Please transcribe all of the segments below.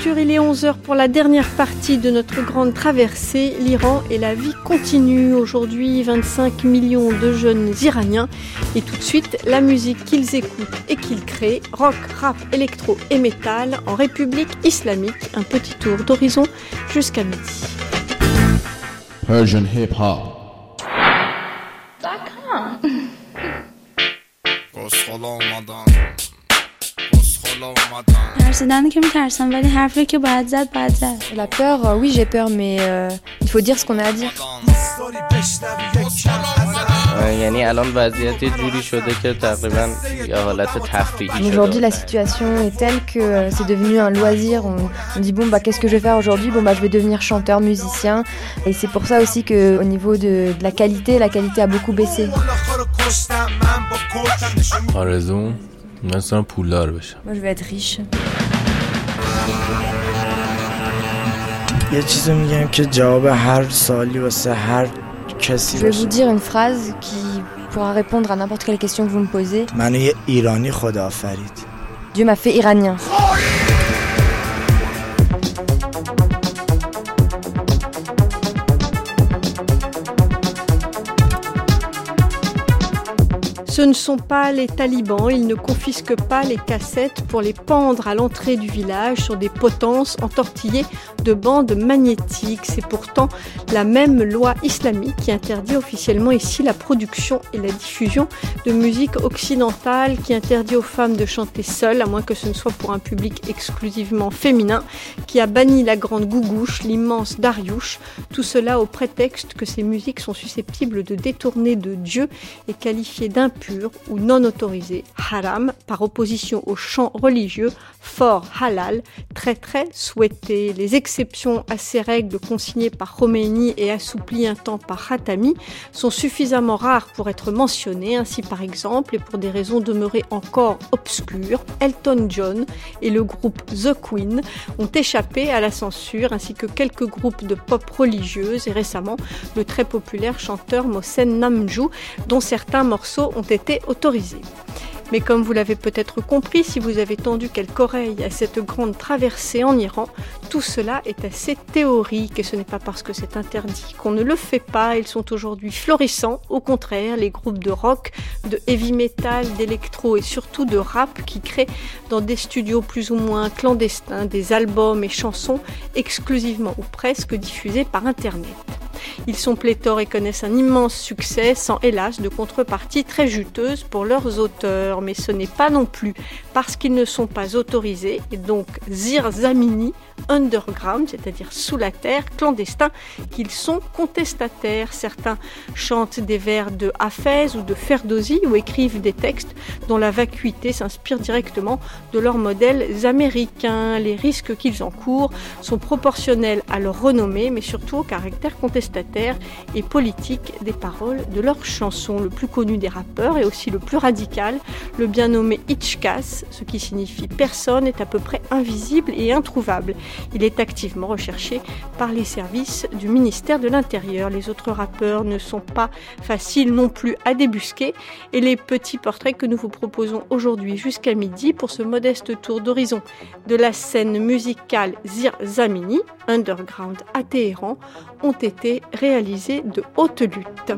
Culture, il est 11h pour la dernière partie de notre grande traversée, l'Iran et la vie continue. Aujourd'hui, 25 millions de jeunes Iraniens. Et tout de suite, la musique qu'ils écoutent et qu'ils créent, rock, rap, électro et métal en République islamique. Un petit tour d'horizon jusqu'à midi. Persian hip hop. La peur, euh, oui j'ai peur, mais euh, il faut dire ce qu'on a à dire. Aujourd'hui la situation est telle que euh, c'est devenu un loisir. On, on dit bon bah qu'est-ce que je vais faire aujourd'hui? Bon bah je vais devenir chanteur, musicien. Et c'est pour ça aussi que au niveau de, de la qualité, la qualité a beaucoup baissé. آرزوم مثلا پولدار بشم Moi je vais être riche. یه چیزی میگم که جواب هر سالی واسه هر کسی Je vais باشه vous dire une phrase qui pourra répondre à n'importe quelle question que vous me posez. منو یه ایرانی خدا آفرید Dieu m'a fait iranien. Ce ne sont pas les talibans, ils ne confisquent pas les cassettes pour les pendre à l'entrée du village sur des potences entortillées de bandes magnétiques. C'est pourtant la même loi islamique qui interdit officiellement ici la production et la diffusion de musique occidentale, qui interdit aux femmes de chanter seules, à moins que ce ne soit pour un public exclusivement féminin, qui a banni la grande gougouche, l'immense Dariouche, tout cela au prétexte que ces musiques sont susceptibles de détourner de Dieu et qualifiées d'impures ou non autorisées, haram, par opposition aux chants religieux, fort halal, très très souhaités. Les exceptions à ces règles consignées par Khomeini et assouplies un temps par Khatami sont suffisamment rares pour être mentionnées. Ainsi, par exemple, et pour des raisons demeurées encore obscures, Elton John et le groupe The Queen ont échappé à la censure, ainsi que quelques groupes de pop religieuse et récemment le très populaire chanteur Mohsen Namjou, dont certains morceaux ont été autorisés. Mais comme vous l'avez peut-être compris, si vous avez tendu quelque oreille à cette grande traversée en Iran, tout cela est assez théorique et ce n'est pas parce que c'est interdit qu'on ne le fait pas. Ils sont aujourd'hui florissants. Au contraire, les groupes de rock, de heavy metal, d'électro et surtout de rap qui créent dans des studios plus ou moins clandestins des albums et chansons exclusivement ou presque diffusés par Internet. Ils sont pléthores et connaissent un immense succès, sans hélas de contrepartie très juteuse pour leurs auteurs. Mais ce n'est pas non plus parce qu'ils ne sont pas autorisés, et donc zirzamini, underground, c'est-à-dire sous la terre, clandestins, qu'ils sont contestataires. Certains chantent des vers de Hafez ou de Ferdozi ou écrivent des textes dont la vacuité s'inspire directement de leurs modèles américains. Les risques qu'ils encourent sont proportionnels à leur renommée, mais surtout au caractère contestataire et politique des paroles de leurs chansons. Le plus connu des rappeurs et aussi le plus radical, le bien nommé Hitchkas, ce qui signifie personne, est à peu près invisible et introuvable. Il est activement recherché par les services du ministère de l'Intérieur. Les autres rappeurs ne sont pas faciles non plus à débusquer et les petits portraits que nous vous proposons aujourd'hui jusqu'à midi pour ce modeste tour d'horizon de la scène musicale Zir Zamini, underground à Téhéran, ont été réalisés de haute lutte.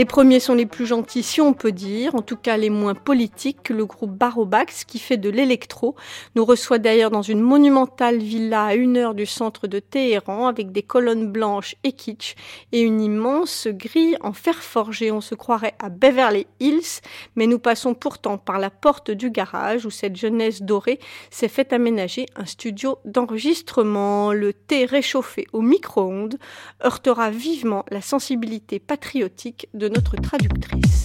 Les premiers sont les plus gentils, si on peut dire, en tout cas les moins politiques, le groupe Barobax, qui fait de l'électro, nous reçoit d'ailleurs dans une monumentale villa à une heure du centre de Téhéran, avec des colonnes blanches et kitsch, et une immense grille en fer forgé. On se croirait à Beverly Hills, mais nous passons pourtant par la porte du garage, où cette jeunesse dorée s'est fait aménager un studio d'enregistrement. Le thé réchauffé au micro-ondes heurtera vivement la sensibilité patriotique de notre traductrice.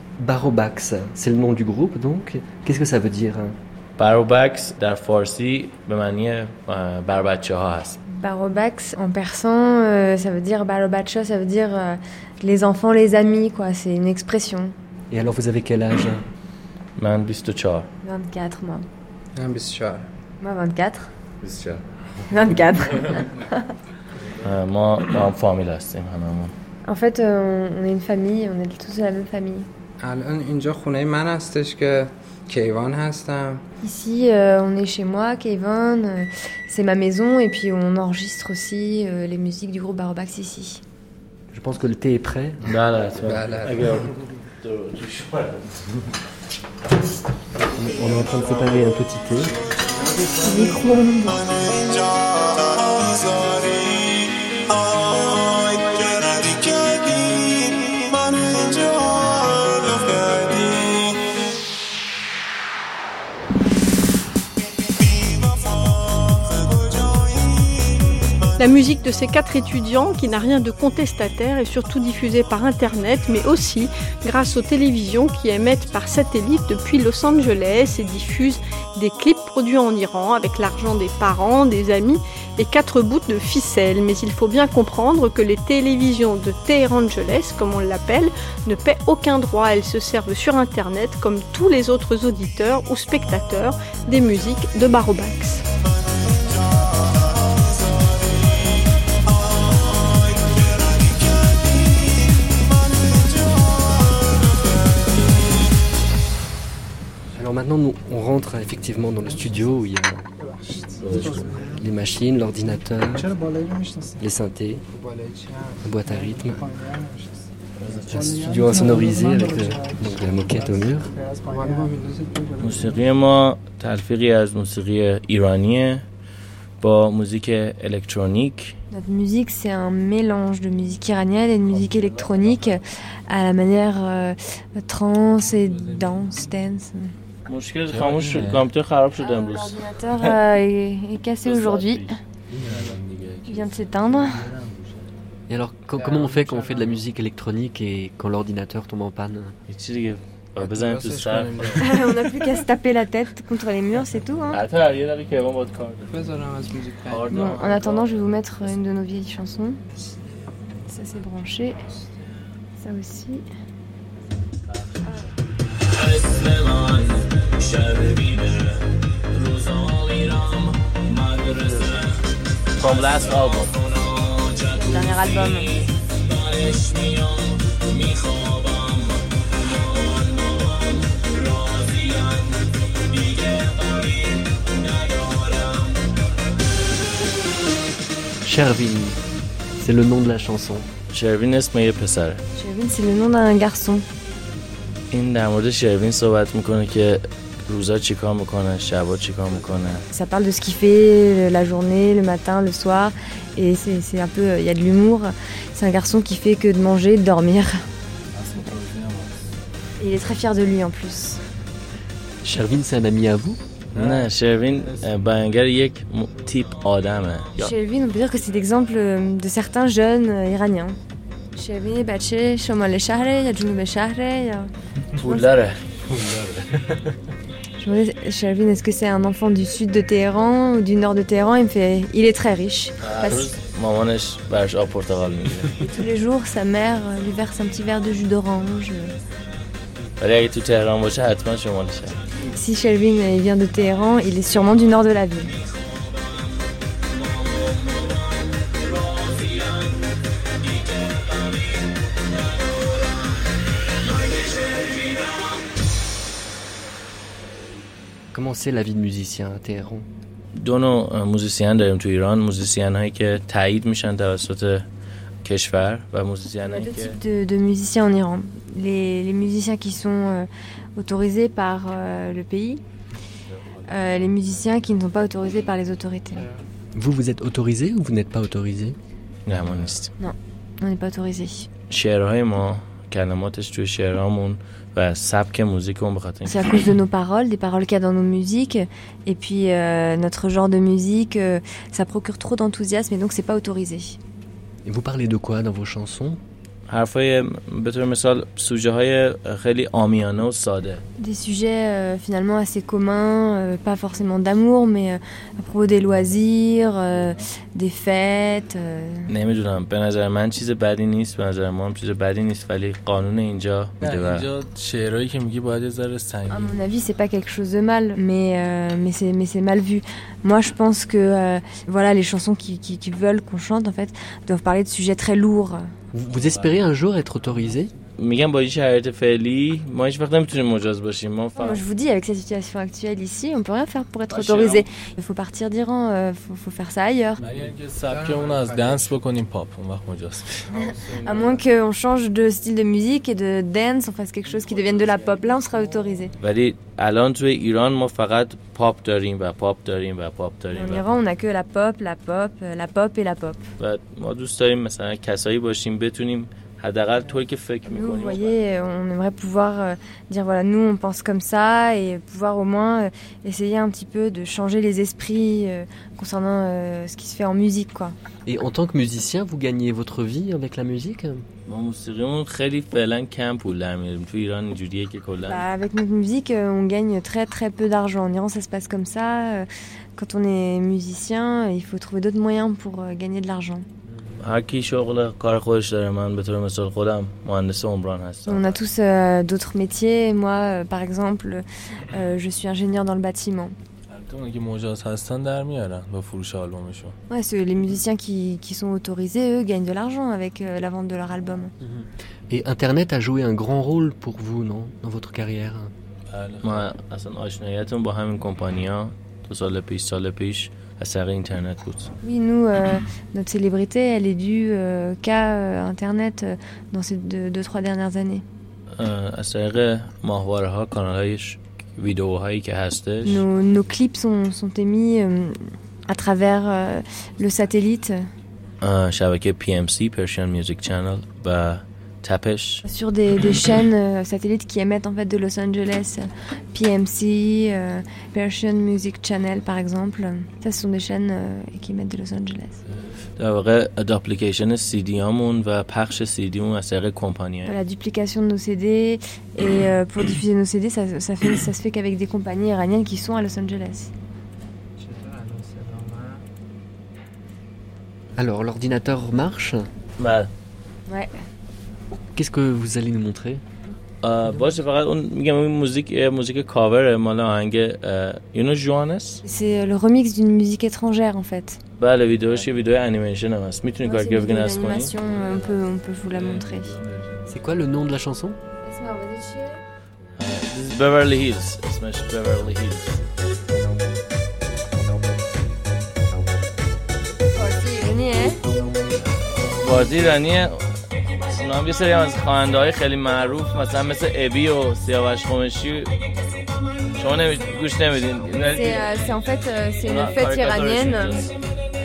Barobax, c'est le nom du groupe donc. Qu'est-ce que ça veut dire hein بروبکس در فارسی به معنی اه، بر بچه ها هست Barobax, en persan, euh, ça veut dire Barobacha, ça veut dire euh, les enfants, les amis, quoi. C'est une expression. Et alors vous avez quel âge من 24 24, moi. من 24 Moi, 24. 24 24. اه، ما ما هم فامیل هستیم هممون en fait, euh, on, on est une famille, on est tous de la même famille. الان اینجا خونه من هستش که کیوان هستم Ici, euh, on est chez moi, Kevin, euh, c'est ma maison, et puis on enregistre aussi euh, les musiques du groupe Barobax ici. Je pense que le thé est prêt. بله حتما. بله. اگر دو- جوش کنم. On est en train de préparer un petit thé. Micro-ondes. La musique de ces quatre étudiants, qui n'a rien de contestataire, est surtout diffusée par Internet, mais aussi grâce aux télévisions qui émettent par satellite depuis Los Angeles et diffusent des clips produits en Iran avec l'argent des parents, des amis et quatre bouts de ficelle. Mais il faut bien comprendre que les télévisions de Téhéran Angeles, comme on l'appelle, ne paient aucun droit. Elles se servent sur Internet comme tous les autres auditeurs ou spectateurs des musiques de Barobax. Alors maintenant, nous, on rentre effectivement dans le studio où il y a les machines, l'ordinateur, les synthés, la boîte à rythme. Un studio insonorisé avec de, donc de la moquette au mur. موسیقی ما تلفیقی از موسیقی ایرانیه با موزیک الکترونیک Notre musique, c'est un mélange de musique iranienne et de musique électronique à la manière euh, trance et dance, dance. مشکل خاموش شد کامپیوتر خراب شد امروز L'ordinateur euh, est, est cassé aujourd'hui. Il vient de s'éteindre. Et alors, co- comment on fait quand on fait de la musique électronique et quand l'ordinateur tombe en panne هیچی دیگه بزنیم تو درستش سر کنیم. On n'a plus qu'à se taper la tête contre les murs, c'est tout. Hein. عطر یه دقیقه کیوان باید کار داره بذارم از موزیک بعد. کار Bon, دارم. en attendant, je vais vous mettre une de nos vieilles chansons. Ça, c'est branché. Ça aussi. From last album Dernier album. Shervin, c'est le nom de la chanson. شروین اسم یه پسره Shervin, c'est le nom d'un garçon. این در مورد شروین صحبت می‌کنه که روزا چیکار میکنه شبا چیکار میکنه Ça parle de ce qu'il fait la journée, le matin, le soir. Et c'est c'est un peu. Il y a de l'humour. C'est un garçon qui fait que de manger, de dormir. Et il est très fier de lui en plus. Shervin, c'est un ami à vous نه شروین اه، بیانگر یک م- تیپ آدمه یا Shelvin, on peut dire que c'est l'exemple euh, de certains jeunes euh, iraniens. Shelvin, Bache, Shomal Shahre, ya Junub Shahre, ya. پولداره Je me est-ce que c'est un enfant du sud de Téhéran ou du nord de Téhéran? Il me fait, il est très riche. Tous les jours, sa mère lui verse un petit verre de jus d'orange. Si Shelvin vient de Téhéran, il est sûrement du nord de la ville. Comment c'est la vie de musicien à Téhéran دو نوع موزیسین داریم تو ایران موزیسین هایی که تایید میشن توسط کشور و موزیسین هایی Deux که types de, de musiciens en Iran. Les, les musiciens qui sont euh, autorisés par euh, le pays, euh, les musiciens qui ne sont pas autorisés par les autorités. Vous, vous êtes autorisé ou vous n'êtes pas autorisé نه ما نیستیم On n'est pas autorisé. شعرهای ما کلماتش توی شعرهامون و سبک موزیکمون به خاطر C'est à cause de nos paroles, des paroles qu'il y a dans nos musiques. Et puis euh, notre genre de musique, euh, ça procure trop d'enthousiasme et donc c'est pas autorisé. Et vous parlez de quoi dans vos chansons حرفای به طور مثال سوژه های خیلی آمیانه و ساده Des sujets euh, finalement assez communs, euh, pas forcément d'amour, mais euh, à propos des loisirs, euh, des fêtes. euh. نمیدونم به نظر من چیز بدی نیست به نظر ما هم چیز بدی نیست ولی قانون اینجا میده و اینجا شعرهایی که میگی باید یه ذره À سنگین mon avis, c'est pas quelque chose de mal, mais, euh, mais c'est mais c'est mal vu. Moi, je pense que euh, voilà, les chansons qui, qui, qui veulent qu'on chante, en fait, doivent parler de sujets très lourds. vous, espérez un jour être autorisé? میگم با این شرایط فعلی ما هیچ وقت نمیتونیم مجاز باشیم ما Moi, فقط je vous dis, avec cette situation actuelle ici, on peut rien faire pour être Ah, autorisé. Il faut partir d'Iran, euh, faut, faut faire ça ailleurs. مگر اینکه سبکمون رو از دنس بکنیم پاپ اون وقت مجاز میشه. À moins qu'on change de style de musique et de dance, on fasse quelque chose qui devienne de la pop. Là, on sera autorisé. ولی الان توی ایران ما فقط پاپ داریم و پاپ داریم و پاپ داریم En و, Iran, on a que la pop, la pop, euh, la pop et la pop. و ما دوست داریم مثلا کسایی باشیم بتونیم حداقل طوری که فکر Nous, vous میکنیم voyez, on aimerait pouvoir euh, dire voilà, nous on pense comme ça et pouvoir au moins euh, essayer un petit peu de changer les esprits euh, concernant euh, ce qui se fait en musique quoi. Et en tant que musicien, vous gagnez votre vie avec la musique ما موسیقیمون خیلی فعلا کم پول در میاریم تو ایران اینجوریه که کلا Bah, avec notre musique, euh, on gagne très très peu d'argent. En Iran, ça se passe comme ça. euh, Quand on est musicien, il faut trouver d'autres moyens pour euh, gagner de l'argent. هر کی شغل کار خودش داره من به طور مثال خودم مهندس عمران هستم On a tous euh, d'autres métiers. Moi, euh, par exemple, euh, je suis ingénieur dans le bâtiment. البته اون که مجاز هستن در میارن با فروش آلبومشون Ouais, c'est- les musiciens qui, qui sont autorisés, eux, gagnent de l'argent avec euh, la vente de leur album. Et Internet a joué un grand rôle pour vous, non Dans votre carrière بله ما اصلا آشناییتون با همین کمپانیا دو سال پیش سال پیش à Saré Internet Boots. Oui, nous, euh, notre célébrité, elle est due euh, qu'à euh, Internet euh, dans ces deux, deux, trois dernières années. Nos, nos clips sont, sont émis euh, à travers le satellite. PMC, Persian Music Channel, و تپش sur des, des chaînes euh, satellites qui émettent en fait de Los Angeles, PMC, euh, Persian Music Channel par exemple. Ça, ce sont des chaînes euh, qui émettent de Los Angeles. در واقع اپلیکیشن سی دی هامون و پخش سی دیمون از طریق کمپانی La duplication de nos CD et euh, pour diffuser nos CD, ça, ça, fait, ça se fait qu'avec des compagnies iraniennes qui sont à Los Angeles. Alors, l'ordinateur marche بله Ouais. Qu'est-ce que vous allez nous montrer اه، باشه فقط اون میگم این موزیک یه موزیک کاور مال آهنگ یونو جوانس C'est le remix d'une musique étrangère en fait. بله ویدیوش یه ویدیو انیمیشن هم هست میتونی Ouais, c'est une کارگرافیک vidéo نصب کنی d'animation, on peut, on peut vous la montrer. C'est quoi le nom de la chanson This is Beverly Hills اسمش Beverly Hills بازی ایرانیه اونا هم یه سری از خواننده های خیلی معروف مثلا مثل ابی و سیاوش خمشی شما نمی... گوش نمیدین C'est euh, c'est en fait euh, c'est une Ah, fête caricature iranienne artist.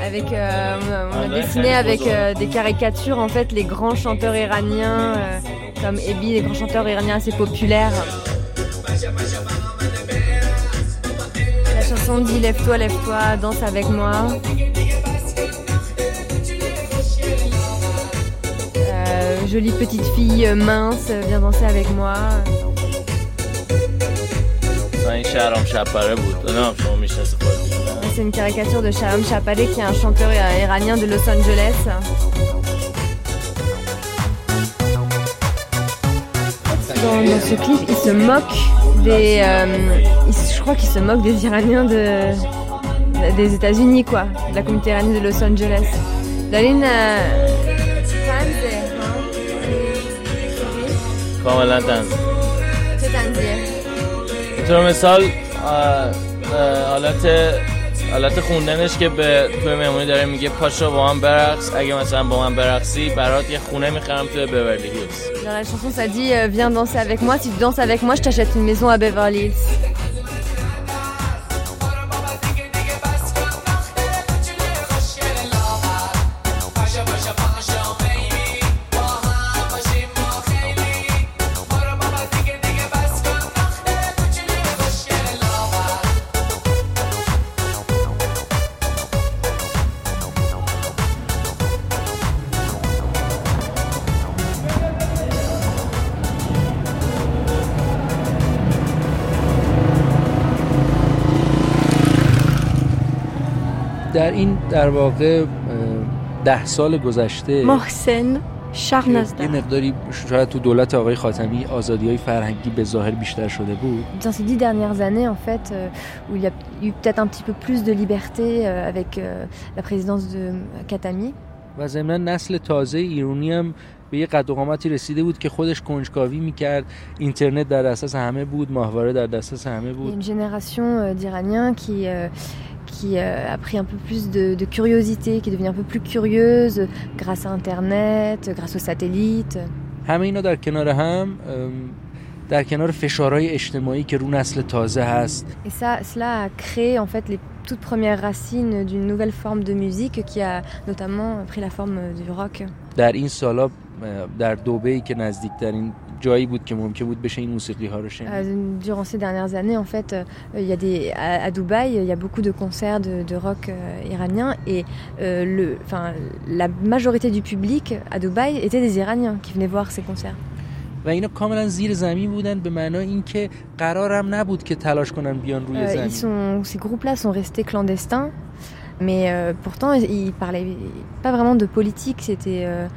avec euh, on a, on a Ah, ouais, dessiné c'est avec beau, euh, des caricatures en fait les grands chanteurs iraniens euh, comme Ebi, les grands chanteurs iraniens assez populaires. La chanson dit lève-toi, lève-toi, danse avec moi. jolie petite fille euh, mince, euh, viens danser avec moi. Ah, c'est une caricature de Sharam Chapaleh qui est un chanteur euh, iranien de Los Angeles. Dans, ce clip, il se moque des. Je crois qu'il se moque des Iraniens des États-Unis, quoi, de la communauté iranienne de Los Angeles. Daline. کاملا تنز چه تنزیه؟ به طور مثال حالت حالت خوندنش که به توی مهمونی داره میگه پاشو با من برقص اگه مثلا با من برقصی برات یه خونه می‌خرم توی بورلی هیلز Dans la chanson, ça dit euh, Viens danser avec moi. Si tu danses avec moi, je t'achète une maison à Beverly Hills. در واقع ده سال گذشته. محسن یه شهرنزده مقداری شاید تو دولت آقای خاتمی آزادی های فرهنگی به ظاهر بیشتر شده بود. Dans ces dix dernières années, en fait, euh, où il y a eu peut-être un petit peu plus de liberté euh, avec euh, la présidence de Katami. و ضمنا نسل تازه ایرانی هم به یه قد و قامتی رسیده بود که خودش کنجکاوی می‌کرد. اینترنت در دسترس همه بود ماهواره در دسترس همه بود. Une génération d'Iraniens qui, qui euh, a pris un peu plus de, de curiosité, qui est devenue un peu plus curieuse grâce à Internet, grâce aux satellites. همه اینا در کنار هم ام، در کنار فشارهای اجتماعی که رو نسل تازه هست Et ça, cela a créé en fait les toutes premières racines d'une nouvelle forme de musique qui a notamment pris la forme euh, du rock. در این سالا اه، در دوبهی که نزدیکترین جایی بود که ممکن بود بشه این موسیقی ها رو شنید Euh, durant ces dernières années, en fait, euh, il y a des, à, à Dubaï, il y a beaucoup de concerts de, de rock euh, iranien et euh, le, enfin, la majorité du public à Dubaï étaient des Iraniens qui venaient voir ces concerts. و اینا کاملا زیر زمین بودن به معنای اینکه قرارم نبود که تلاش کنن بیان روی Euh, زمین ils sont, ces groupes-là sont restés clandestins, mais euh, pourtant ils parlaient pas vraiment de politique, c'était, euh,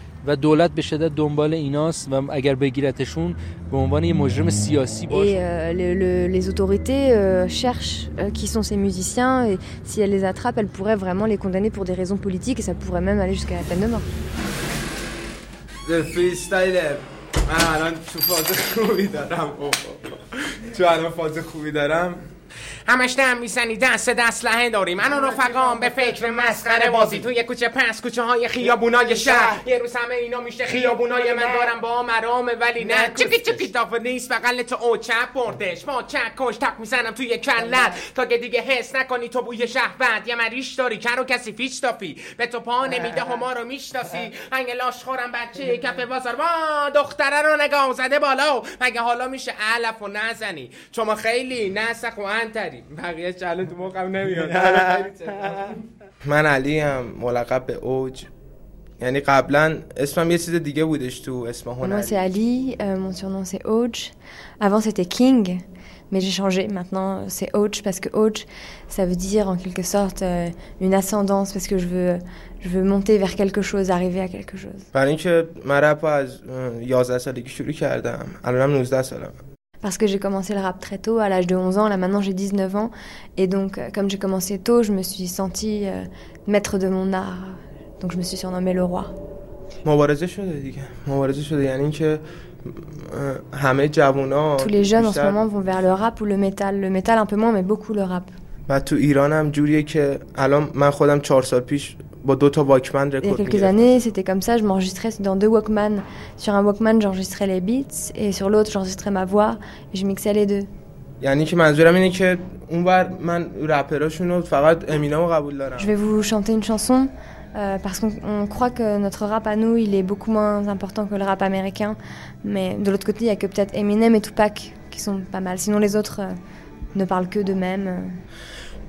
و دولت به شدت دنبال ایناست و اگر بگیرتشون به عنوان یه مجرم سیاسی باش Et euh, le- le- les autorités euh, cherchent euh, qui sont ces musiciens et si elles les attrapent, elles pourraient vraiment les condamner pour des raisons politiques et ça pourrait même aller jusqu'à la peine de mort. فریستایل من الان تو فاز خوبی دارم تو الان فاز خوبی دارم همش دم می‌زنی دست اسلحه داری من و رفقام به فکر مسخره بازی. توی کوچه پس کوچه های خیابونای شهر. یه روز همه اینا میشه خیابونای من دارم با مرامه ولی نه چکی چکی دافه نیست. بغل تو او چپ بردش. با چک کش تک می‌زنم توی کلت. تا که دیگه حس نکنی تو بوی شهوت. یه مریش داری. کر و کسی فیچ تافی به تو پا نمیده هما رو می‌شناسی. هنگ لاش خورم بچه کف بازار. وا دختره رو نگاه زده بالا. مگه حالا میشه علف و نزنی؟ شما خیلی نسخ و انتری بقیه چلو تو موقعم نمیاد من علی هم ملقب به اوج یعنی قبلا اسمم یه چیز دیگه بودش تو اسم Moi هنری c'est Ali, euh, mon surnom c'est Oj. Avant c'était King, mais j'ai changé. Maintenant c'est Oj parce que Oj ça veut dire en quelque sorte euh, une ascendance parce que je veux, je veux monter vers quelque chose, arriver à quelque chose. برای اینکه من رپ رو از اه، 11 سالگی شروع کردم الانم 19 سالم Parce que j'ai commencé le rap très tôt, à l'âge de 11 ans. Là maintenant j'ai 19 ans. Et donc euh, comme j'ai commencé tôt, je me suis sentie euh, maître de mon art. Donc je me suis surnommée le roi. مبارزه شده دیگه مبارزه شده یعنی اینکه اه، همه جوونا Tous les jeunes en ce بیشتر- moment vont vers le rap ou le métal. Le métal un peu moins, mais beaucoup le rap. و تو ایران هم جوریه که الان من خودم چهار سال پیش il y a quelques années, c'était comme ça. Je m'enregistrais dans deux Walkman. Sur un Walkman, j'enregistrais les beats et sur l'autre, j'enregistrais ma voix. Et je mixais les deux. Je vais vous chanter une chanson euh, parce qu'on croit que notre rap à nous, il est beaucoup moins important que le rap américain. Mais de l'autre côté, il n'y a que peut-être Eminem et Tupac qui sont pas mal. Sinon, les autres euh, ne parlent que d'eux-mêmes. Euh.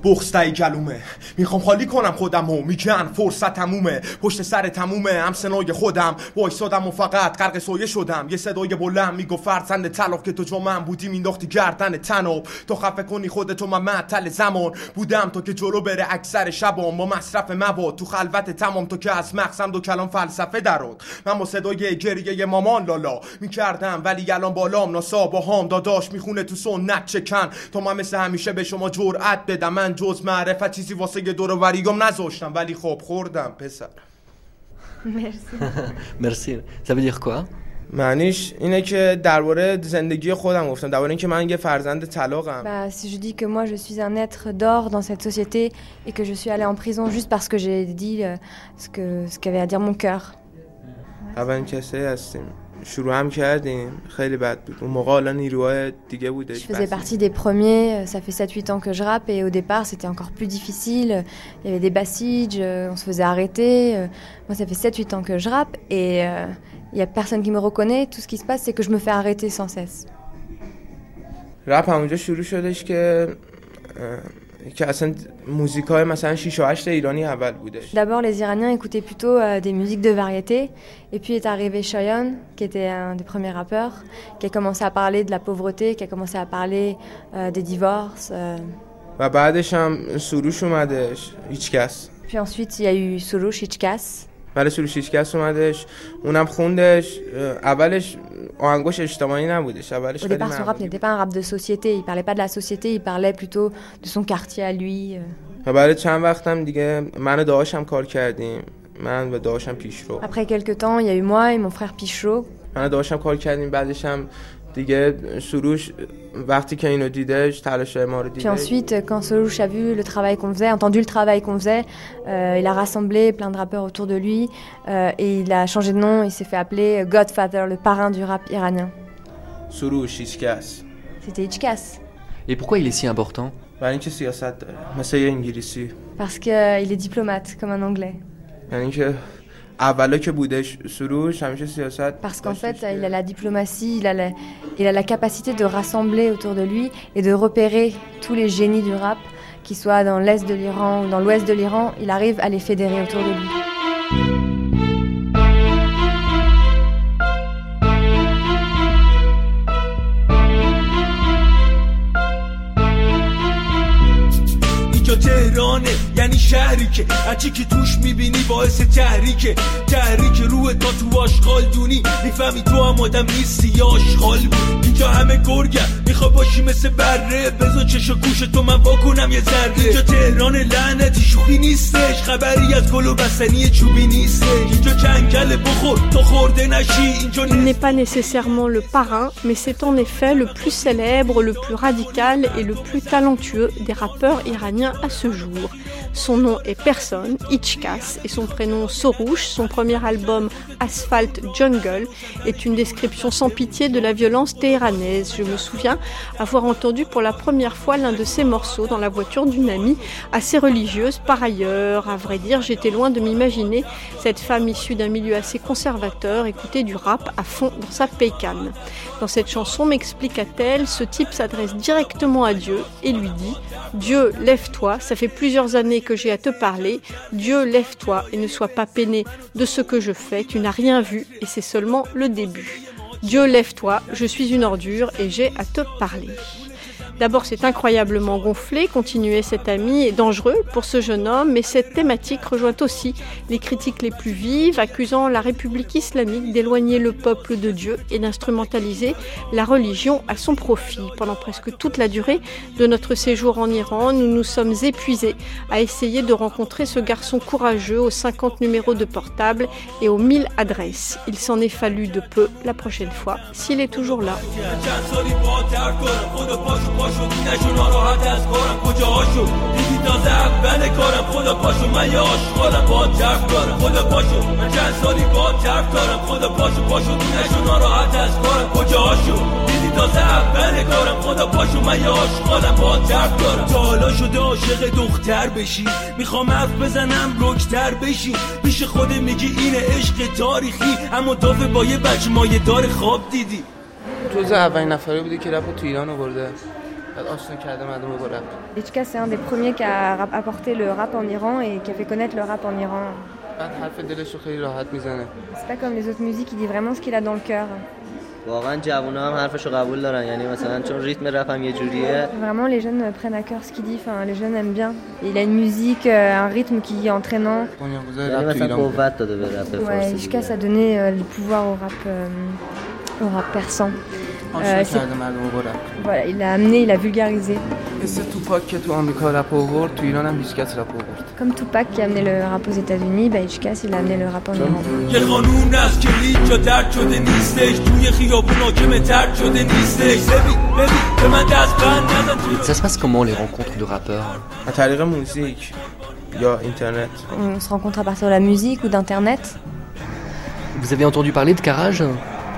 بغستای گلومه. می‌خوام خالی کنم خودم و میگن فرصت تمومه. پشت سر تمومه. هم سنای خودم. وایسادم و فقط غرق سایه شدم. یه صدای بلند میگو فرزند طلاق که تو جو من بودی مینداختی گردن تناب. تو خفه کنی خودتو من معطل زمان. بودم تو که جلو بره اکثر شبام. با مصرف مواد تو خلوت تمام. تو که از مغزم دو کلام فلسفه درات من با صدای گریه مامان لالا می‌کردم. ولی الان بالام ناسا. با هام داداش می‌خونه تو سنت چکن. تو من مثل همیشه به شما جرأت بدم. من جز معرفت چیزی واسه دور و وریگم نذاشتم ولی خب خوردم پسر مرسی ça veut dire quoi معنیش اینه که درباره زندگی خودم گفتم درباره اینکه من یه فرزند طلاقم Bah, si je dis que moi je suis un être d'or dans cette société et que je suis allée en prison juste parce que j'ai dit euh, ce que ce qu'avait à dire mon cœur. اولین کسایی هستیم شروع هم کردیم خیلی بد بود اون موقع حالا نیروهای دیگه بودش Je faisais partie des premiers, euh, ça fait 7-8 ans que je rappe et au départ c'était encore plus difficile. Il y avait des bassiges, euh, on se faisait arrêter. euh. Moi ça fait 7-8 ans que je rappe et euh, il y a personne qui me reconnaît. Tout ce qui se passe c'est que je me fais arrêter sans cesse. رپ همونجا شروع شدش که اه، که اصلا موزیک های مثلا 6 و 8 ایرانی اول بودش D'abord les Iraniens écoutaient plutôt euh, des musiques de variété et puis est arrivé Chayon qui était un des premiers rappeurs qui a commencé à parler de la pauvreté, qui a commencé à parler euh, des divorces. euh. و بعدش هم سروش اومدش هیچ کس Puis ensuite il y a eu Soroush Ichkas. برای سروش هیچ کس اومدش اونم خوندش اه، اولش آهنگاش اجتماعی نبودش اولش Au خیلی départ, son rap معمولی n'était pas un rap de société. Il parlait pas de la société, il parlait plutôt de son quartier à lui. euh. و بعد چند وقتم دیگه من و داداشم کار کردیم من و داداشم پیش رو Après quelques temps, il y a eu moi et mon frère Pichot. من و داداشم کار کردیم بعدش هم دیگه سروش وقتی که اینو دیدش تلاش ما رو Puis دیدش ensuite, quand Solouch a vu le travail qu'on faisait, entendu le travail qu'on faisait, euh, il a rassemblé plein de rappeurs autour de lui euh, et il a changé de nom. Il s'est fait appeler Godfather, le parrain du rap iranien. سروش هیچ کس C'était Ichkas. Et pourquoi il est si important برای اینکه سیاست داره مثل یه انگلیسی Parce qu'il est diplomate, comme un anglais. یعنی که اولا که بودش سروش همیشه سیاست Parce qu'en fait, il a la diplomatie, il a la, il a la capacité de rassembler autour de lui et de repérer tous les génies du rap, qu'ils soient dans l'est de l'Iran ou dans l'ouest de l'Iran, il arrive à les fédérer autour de lui. اینجا تهرانه یعنی شهری که هرچی که توش میبینی باعث تحریکه تحریک روح تا تو آشغال دونی میفهمی تو هم آدم نیستی یا آشغال بود اینجا همه گرگم میخوا باشی مثل بره بزا چش و گوش تو من واکنم یه ذره اینجا تهران لعنتی شوخی نیستش خبری از گل و بستنی چوبی نیستش اینجا جنگل بخور تو خورده نشی اینجا Il n'est pas nécessairement le parrain, mais c'est en effet le plus célèbre, le plus radical et le plus talentueux des rappeurs iraniens à ce jour. Son nom est Personne, Ichkas, et son prénom Sorouche. Son premier album, Asphalt Jungle, est une description sans pitié de la violence téhéranaise. Je me souviens avoir entendu pour la première fois l'un de ses morceaux dans la voiture d'une amie assez religieuse par ailleurs. À vrai dire, j'étais loin de m'imaginer cette femme issue d'un milieu assez conservateur écouter du rap à fond dans sa pécane. Dans cette chanson, m'expliqua-t-elle, ce type s'adresse directement à Dieu et lui dit Dieu, lève-toi, ça fait plusieurs années que j'ai à te parler. Dieu, lève-toi et ne sois pas peiné de ce que je fais. Tu n'as rien vu et c'est seulement le début. Dieu, lève-toi, je suis une ordure et j'ai à te parler. D'abord, c'est incroyablement gonflé, continuait cet ami, et dangereux pour ce jeune homme, mais cette thématique rejoint aussi les critiques les plus vives, accusant la République islamique d'éloigner le peuple de Dieu et d'instrumentaliser la religion à son profit. Pendant presque toute la durée de notre séjour en Iran, nous nous sommes épuisés à essayer de rencontrer ce garçon courageux aux 50 numéros de portable et aux 1000 adresses. Il s'en est fallu de peu la prochaine fois, s'il est toujours là. پاشو نشو ناراحت از کارم. کجاهاشو؟ دیدی تازه اول کارم. خدا پاشو من یه عاشقانم. با ترک دارم. خدا پاشو. من چند سالی با ترک دارم. خدا پاشو پاشو نشو ناراحت از کارم. کجاهاشو؟ دیدی تازه اول کارم. خدا پاشو من یه با ترک دارم. تا حالا شده عاشق دختر بشی. می‌خوام حرف بزنم رکتر بشی. پیش خود میگی اینه عشق تاریخی. اما دافه با یه بچه دار خواب دیدی. تو اولین نفری بودی که رپ تو ایران آورده. En c'est un des premiers qui a apporté le rap en Iran et qui a fait connaître le rap en Iran. C'est pas comme les autres musiques, il dit vraiment ce qu'il a dans le cœur. Vraiment, les jeunes prennent à cœur ce qu'il dit, les jeunes aiment bien. Il a une musique, euh, un rythme qui est entraînant. Ouais, jusqu'à ça donner euh, le pouvoir au rap, euh, au rap persan. Euh, c'est- voilà, il a amené, il a vulgarisé. مثل توپاک که تو آمریکا رپ آورد تو ایران هم هیچکس رپ آورد Comme Tupac qui a amené le rap aux États-Unis, bah, Ishkas, il a amené le rap en Iran. یه قانون است که هیچ جا درد شده نیستش توی خیابون حاکم ترد شده نیستش ببین ببین به من دست بند نزن Ça se passe comment les rencontres de rappeurs از طریق موزیک یا اینترنت On se rencontre à partir de la musique ou d'internet. Vous avez entendu parler de Carrage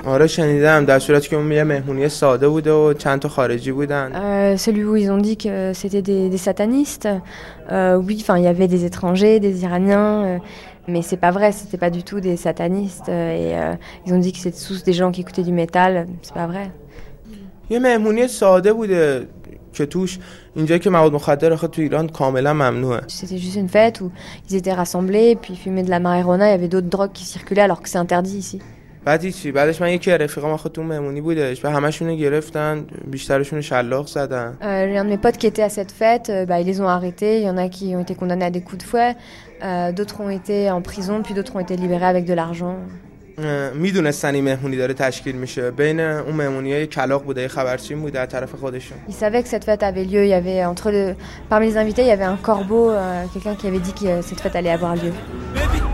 آره شنیدم در صورتی که اون یه مهمونی ساده بوده و چند تا خارجی بودن Euh, celui où ils ont dit que c'était des, des satanistes. Euh, oui, enfin, il y avait des étrangers, des Iraniens, euh, mais c'est pas vrai, c'était pas du tout des satanistes. euh, et euh, ils ont dit que c'était tous des gens qui écoutaient du métal. C'est pas vrai. یه مهمونی ساده بوده که توش اینجا که مواد مخدر آخه تو ایران کاملا ممنوعه C'était juste une fête où ils étaient rassemblés, puis ils fumaient de la marijuana. Il y avait d'autres drogues qui circulaient alors que c'est interdit ici. بعد چی بعدش من یکی از رفیقام آخه تو مهمونی بودش و همشونو گرفتن بیشترشون شلاق زدن Euh, J'ai un de mes potes qui était à cette fête, euh, bah, ils les ont arrêtés. Il y en a qui ont été condamnés à des coups de fouet, euh, d'autres ont été en prison, puis d'autres ont été libérés avec de l'argent. می‌دونستن این مهمونی داره تشکیل میشه بین اون مهمونی های کلاق بوده یه خبرچین بوده از طرف خودشون Ils savaient que cette fête avait lieu. Il y avait entre le, parmi les invités, il y avait un corbeau, euh, quelqu'un qui avait dit que euh, cette fête allait avoir lieu.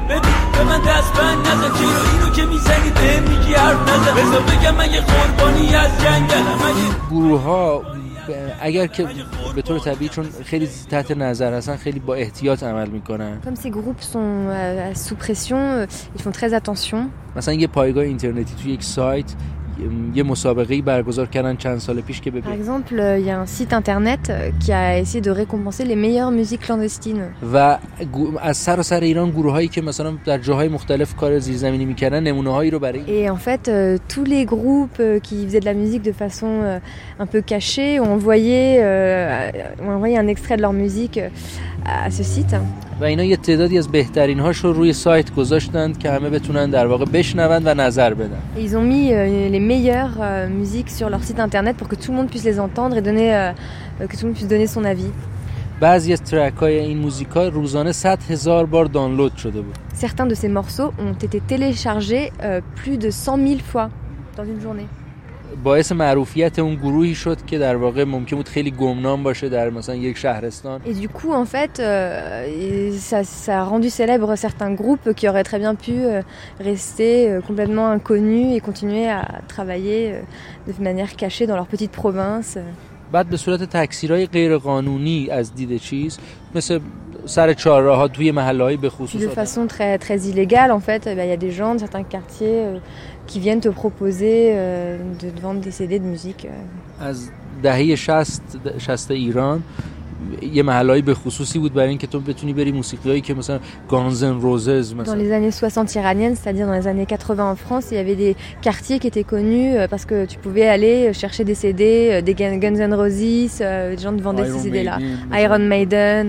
ببین به من دست بند نزن. چرا اینو که می‌زنی به میگی حرف نزن؟ بذار بگم من یه قربانی از جنگلم گروه ها اگر که به طور طبیعی چون خیلی تحت نظر هستن خیلی با احتیاط عمل می‌کنن. Comme ces groupes sont euh, sous pression, euh, ils font très attention. مثلا یه پایگاه اینترنتی توی یک سایت یه مسابقه برگزار کردن چند سال پیش که Par ببین exemple, euh, il y a un site internet euh, qui a essayé de récompenser les meilleures musiques clandestines. و گو- از سراسر ایران گروه هایی که مثلا در جاهای مختلف کار زیرزمینی میکردن نمونه هایی رو برای Et en fait, euh, tous les groupes euh, qui faisaient de la musique de façon euh, un peu cachée ont envoyé, euh, ont envoyé un extrait de leur musique euh, à ce site. و اینا یه تعدادی از بهترین هاش رو روی سایت گذاشتند که همه بتونن در واقع بشنوند و نظر بدن Et ils ont mis euh, les meilleures euh, musiques sur leur site internet pour que tout le monde puisse les entendre et donner, euh, euh, que tout le monde puisse donner son avis. Certains de ces morceaux ont été téléchargés euh, plus de 100 000 fois dans une journée. باعث معروفیت اون گروهی شد که در واقع ممکن بود خیلی گمنام باشه در مثلا یک شهرستان Et du coup, en fait, euh, et ça, ça a rendu célèbre certains groupes qui auraient très bien pu euh, rester euh, complètement inconnus et continuer à travailler euh, de manière cachée dans leur petite province. بعد به صورت تکثیرهای غیر قانونی از دید چیز مثل سر چهارراه ها توی محله های به Puis خصوص de façon très, très illégale, en fait, eh ben, il y a des gens de certains quartiers euh, qui viennent te proposer euh, de te vendre des CD de musique. euh. از دهه 60 60 ایران یه محلهایی به خصوصی بود برای اینکه تو بتونی بری موسیقی هایی که مثلا گانزن روزز Dans مثلا les années 60 iraniennes, c'est-à-dire dans les années 80 en France, il y avait des quartiers qui étaient connus euh, parce que tu pouvais aller chercher des CD, euh, des Gun- Guns N' Roses, euh, des gens te vendaient Iron ces CD-là. Maiden, Iron Maiden.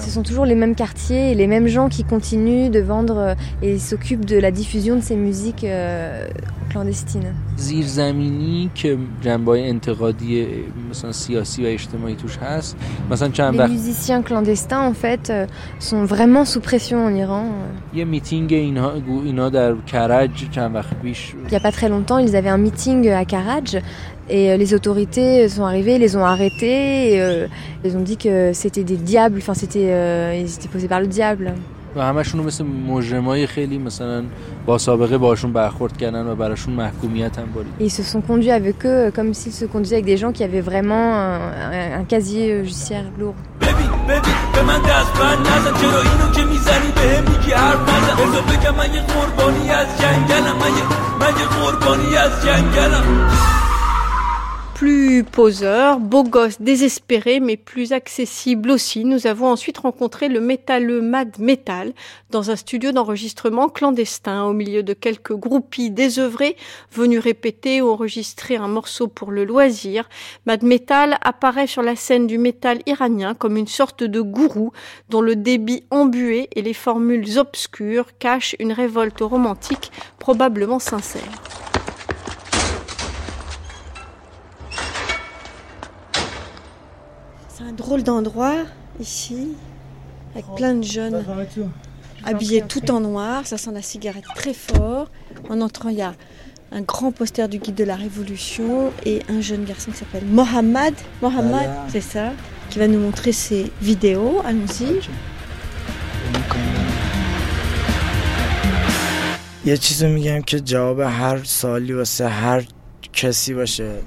Ce sont toujours les mêmes quartiers et les mêmes gens qui continuent de vendre euh, et s'occupent de la diffusion de ces musiques euh, clandestines. Les musiciens clandestins en fait euh, sont vraiment sous pression en Iran. Il n'y a pas très longtemps, ils avaient un meeting à Karaj et euh, les autorités sont arrivées, les ont arrêtés. Et, euh, ils ont dit que c'était des diables, enfin c'était, euh, ils étaient posés par le diable. و همشون رو مثل مجرمای خیلی مثلا با سابقه باشون برخورد کردن و براشون محکومیت هم برید Et ils se sont conduits avec eux euh, comme s'ils se conduisaient avec des gens qui avaient vraiment un, un- un casier euh, judiciaire lourd. ببین ببین به من دست بند نزن چرا اینو که میزنی به میگی حرف نزن بذار بگم من یه قربانی از جنگلم من یه من یه قربانی از جنگلم plus poseur, beau gosse, désespéré, mais plus accessible aussi. Nous avons ensuite rencontré le métalleux Mad Metal dans un studio d'enregistrement clandestin au milieu de quelques groupies désœuvrés venus répéter ou enregistrer un morceau pour le loisir. Mad Metal apparaît sur la scène du métal iranien comme une sorte de gourou dont le débit embué et les formules obscures cachent une révolte romantique probablement sincère. Un drôle d'endroit ici, avec plein de jeunes habillés tout en noir. Ça sent la cigarette très fort. En entrant, il y a un grand poster du guide de la Révolution et un jeune garçon qui s'appelle Mohamed. Mohamed, c'est ça, qui va nous montrer ses vidéos. Allons-y.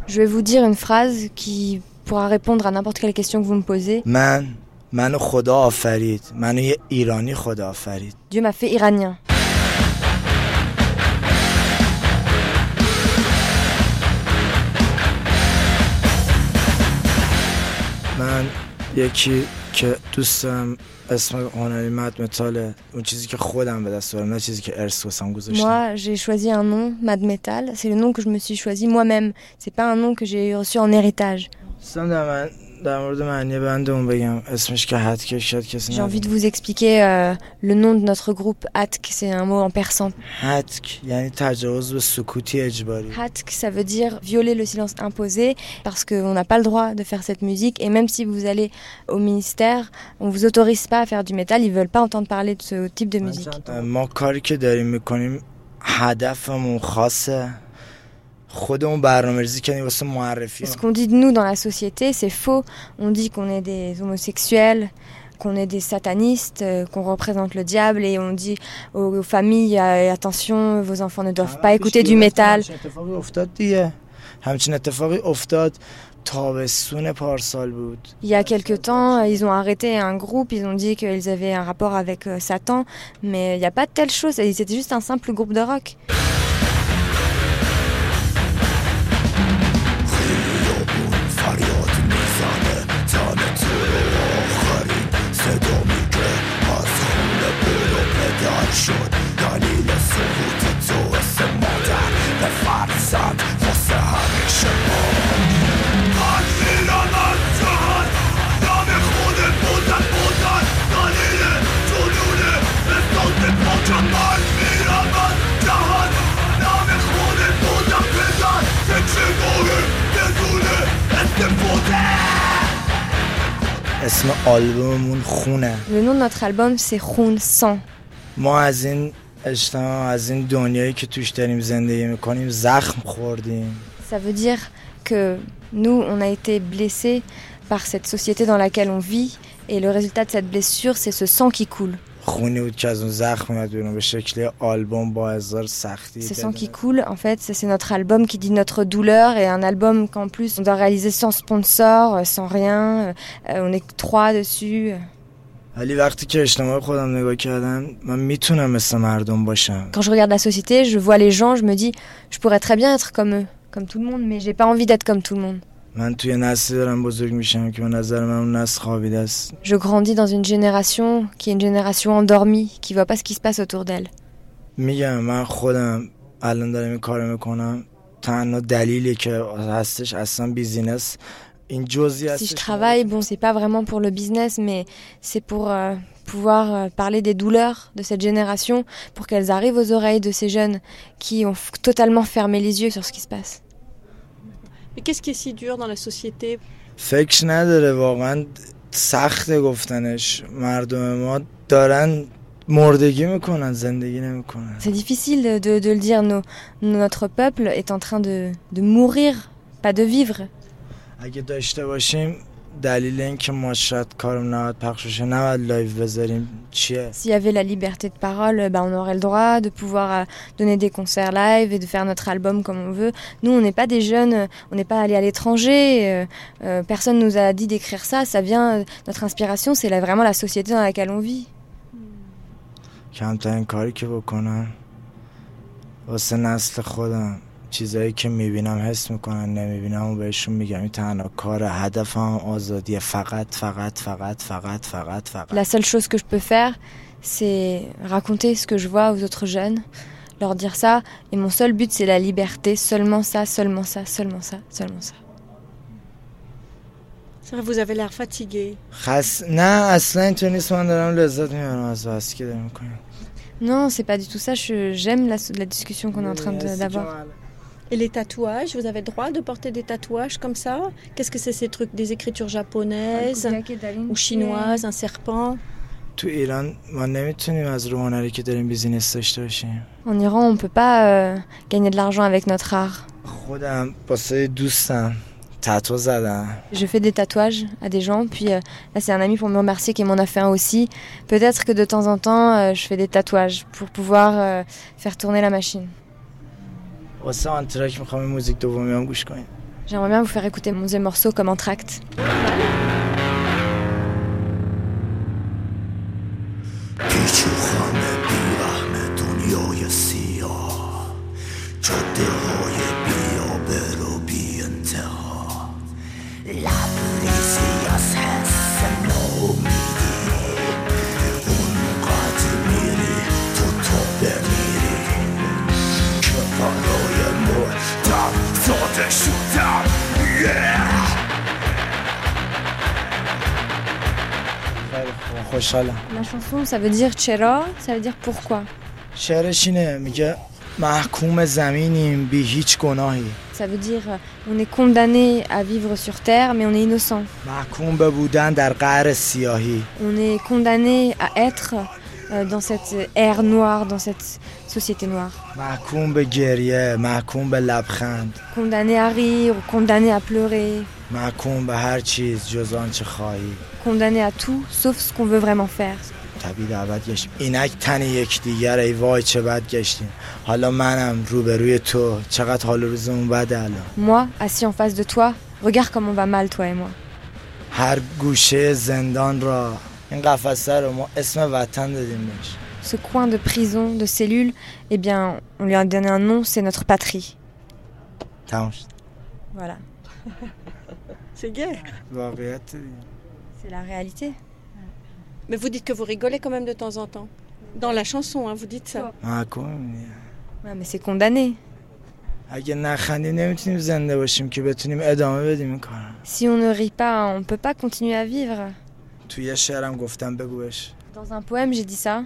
Je vais vous dire une phrase qui pourra répondre à n'importe quelle question que vous me posez. من منو خدا آفرید منو یه ایرانی خدا آفرید Dieu m'a fait iranien. من یکی که دوستم اسم هنری مد متاله اون چیزی که خودم به دست آوردم نه چیزی که ارث واسم گذاشتم Moi, j'ai choisi un nom, Mad Metal. C'est le nom que je me suis choisi moi-même. C'est pas un nom que j'ai reçu en héritage. دوستم در من در مورد معنی بندمون بگم اسمش که حد که شاید کسی J'ai envie de vous expliquer euh, le nom de notre groupe, Hatk, c'est un mot en persan. حدک یعنی تجاوز به سکوتی اجباری Hatk, ça veut dire violer le silence imposé, parce qu'on n'a pas le droit de faire cette musique. Et même si vous allez au ministère, on vous autorise pas à faire du métal, ils veulent pas entendre parler de ce type de musique. ما کاری که داریم میکنیم هدفمون خاصه خودمون برنامه ریزی کنیم واسه معرفی Ce qu'on dit de nous dans la société, c'est faux. On dit qu'on est des homosexuels, qu'on est des satanistes, euh, qu'on représente le diable et on dit aux, aux familles euh, attention, vos enfants ne doivent pas écouter du métal. همچین اتفاقی افتاد دیگه همچین اتفاقی افتاد تابستون پارسال بود Il y a quelque temps, ils ont arrêté un groupe, ils ont dit qu'ils avaient un rapport avec euh, Satan, mais il n'y a pas de telle chose, c'était juste un simple groupe de rock. آلبوممون خونه Le nom de notre album, c'est Khun 100. ما از این اجتماع از این دنیایی که توش داریم زندگی میکنیم زخم خوردیم Ça veut dire que nous, on a été blessés par cette société dans laquelle on vit, et le résultat de cette blessure, c'est ce sang qui coule. Ce sang qui coule, en fait, c'est notre album qui dit notre douleur et un album qu'en plus on doit réaliser sans sponsor, euh, sans rien. Euh, on est trois dessus. Quand je regarde la société, je vois les gens, je me dis, je pourrais très bien être comme eux, comme tout le monde, mais j'ai pas envie d'être comme tout le monde. Je grandis dans une génération qui est une génération endormie, qui voit pas ce qui se passe autour d'elle. Si je travaille, bon, c'est pas vraiment pour le business, mais c'est pour euh, pouvoir euh, parler des douleurs de cette génération, pour qu'elles arrivent aux oreilles de ces jeunes qui ont totalement fermé les yeux sur ce qui se passe. Mais qu'est-ce qui est si dur dans la société فکر نداره واقعا سخته گفتنش مردم ما دارن مردگی میکنن زندگی نمیکنن C'est difficile de, de- de le dire, nos- notre peuple est en train de, de mourir, pas de vivre. اگه داشته باشیم دلیل اینکه ما شاید کارم نباید پخش بشه نباید لایو بذاریم چیه S'il y avait la liberté de parole, euh, bah, on aurait le droit de pouvoir euh, donner des concerts live et de faire notre album comme on veut. Nous, on n'est pas des jeunes, euh, on n'est pas allés à l'étranger. euh, euh, personne nous a dit d'écrire ça. Ça vient, euh, notre inspiration, c'est la- vraiment la société dans laquelle on vit. کمترین کاری که بکنم واسه نسل خودم چیزایی که میبینم حس میکنن نمیبینم و بهشون میگم این تنها کار هدفم آزادیه فقط فقط فقط فقط فقط فقط La seule chose que je peux faire, c'est raconter ce que je vois aux autres jeunes, leur dire ça. Et mon seul but, c'est la liberté. Seulement ça, seulement ça, seulement ça, seulement ça. C'est vrai, vous avez l'air fatigué. خس نه اصلا اینطور نیست من دارم لذت میبرم از بحثی که داریم میکنیم Non, c'est pas du tout ça. Je- J'aime la, la discussion qu'on est en train de- d'avoir. Et les tatouages, vous avez droit de porter des tatouages comme ça? Qu'est-ce que c'est ces trucs Des écritures japonaises ou chinoises, un serpent? En Iran, on ne peut pas euh, gagner de l'argent avec notre art. Je fais des tatouages à des gens, puis euh, là c'est un ami pour me remercier qui m'en a fait un aussi. Peut-être que de temps en temps, euh, je fais des tatouages pour pouvoir faire tourner la machine. واسه آن ترک میخوام این موزیک دومی هم گوش کنیم J'aimerais bien vous faire écouter mon deuxième morceau comme entracte. La chanson, ça veut dire chera, ça veut dire pourquoi? Ça veut dire on est condamné à vivre sur terre mais on est innocent. On est condamné à être euh, dans cette ère noire, dans cette société noire. Condamné à rire ou condamné à pleurer محکوم به هر چیز جز آنچه خواهی condamné à tout sauf ce qu'on veut vraiment faire. طبیعی دعوت گشتیم اینک تن یکدیگر ای وای چه بد گشتیم حالا منم روبروی تو چقدر حال و روزمون بده الان Moi, assis en face de toi, regarde comme on va mal toi et moi. هر گوشه زندان را این قفسه رو ما اسم وطن دادیم بهش Ce coin de prison, de cellule, eh bien, on lui a donné un nom, c'est notre patrie. تمام شد Voilà. C'est gay. واقعیت دیگه. C'est la réalité. Mais vous dites que vous rigolez quand même de temps en temps. Dans la chanson, hein, vous dites ça. Ah quoi mais... Mais c'est condamné. Si on ne rit pas, on ne peut pas continuer à vivre. Dans un poème, j'ai dit ça.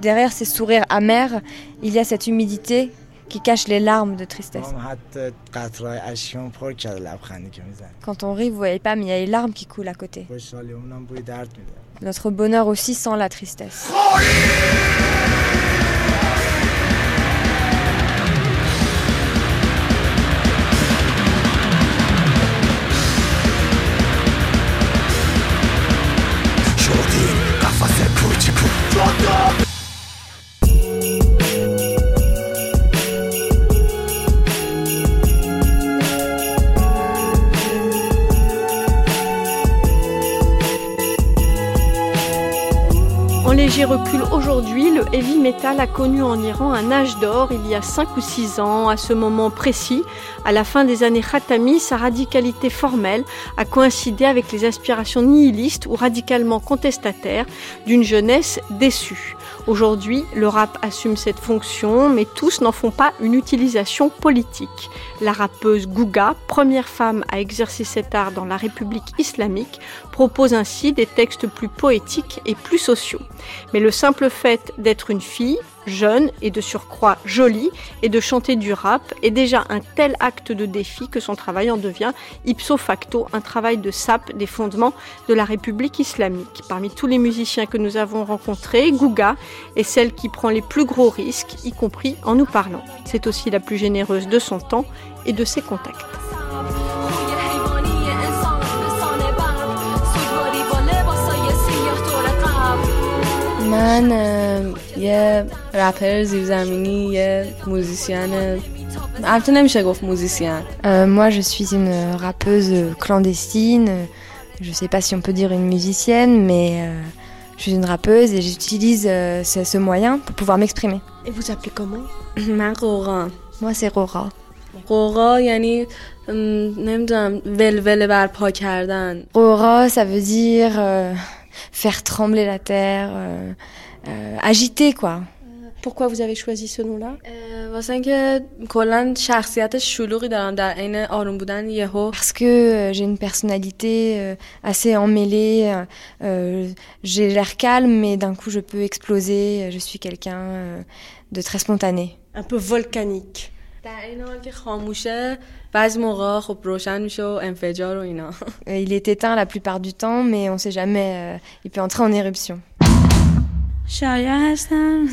Derrière ces sourires amers, il y a cette humidité qui cache les larmes de tristesse. Quand on rit, vous voyez pas, mais il y a les larmes qui coulent à côté. Notre bonheur aussi sent la tristesse. Aujourd'hui, le heavy metal a connu en Iran un âge d'or il y a 5 ou 6 ans. À ce moment précis, à la fin des années Khatami, sa radicalité formelle a coïncidé avec les aspirations nihilistes ou radicalement contestataires d'une jeunesse déçue. Aujourd'hui, le rap assume cette fonction, mais tous n'en font pas une utilisation politique. La rappeuse Gouga, première femme à exercer cet art dans la République islamique, propose ainsi des textes plus poétiques et plus sociaux. Mais le simple fait d'être une fille, jeune et de surcroît jolie, et de chanter du rap est déjà un tel acte de défi que son travail en devient ipso facto un travail de sape des fondements de la République islamique. Parmi tous les musiciens que nous avons rencontrés, Gouga est celle qui prend les plus gros risques, y compris en nous parlant. C'est aussi la plus généreuse de son temps et de ses contacts. من اه، یه رپر زیرزمینی یه موزیسین البته نمیشه گفت موزیسین Euh, moi, je suis une rappeuse clandestine. Je sais pas si on peut dire une musicienne, mais euh, Je suis une rappeuse et j'utilise euh, ce, ce moyen pour pouvoir m'exprimer. Et vous appelez comment من قوقا Moi, c'est Rora. قوقا یعنی م، نمیدونم ولوله برپا کردن Rora, ça veut dire euh, faire trembler la terre, euh, euh, agiter quoi. Pourquoi vous avez choisi ce nom-là? Parce que euh, j'ai une personnalité assez emmêlée, j'ai l'air calme, mais d'un coup je peux exploser, je suis quelqu'un de très spontané. Un peu volcanique. در این حال که خاموشه بعضی موقع خب روشن میشه و انفجار و اینا Euh, Il est éteint la plupart du temps, mais on sait jamais. euh, il peut entrer en éruption. شایا هستم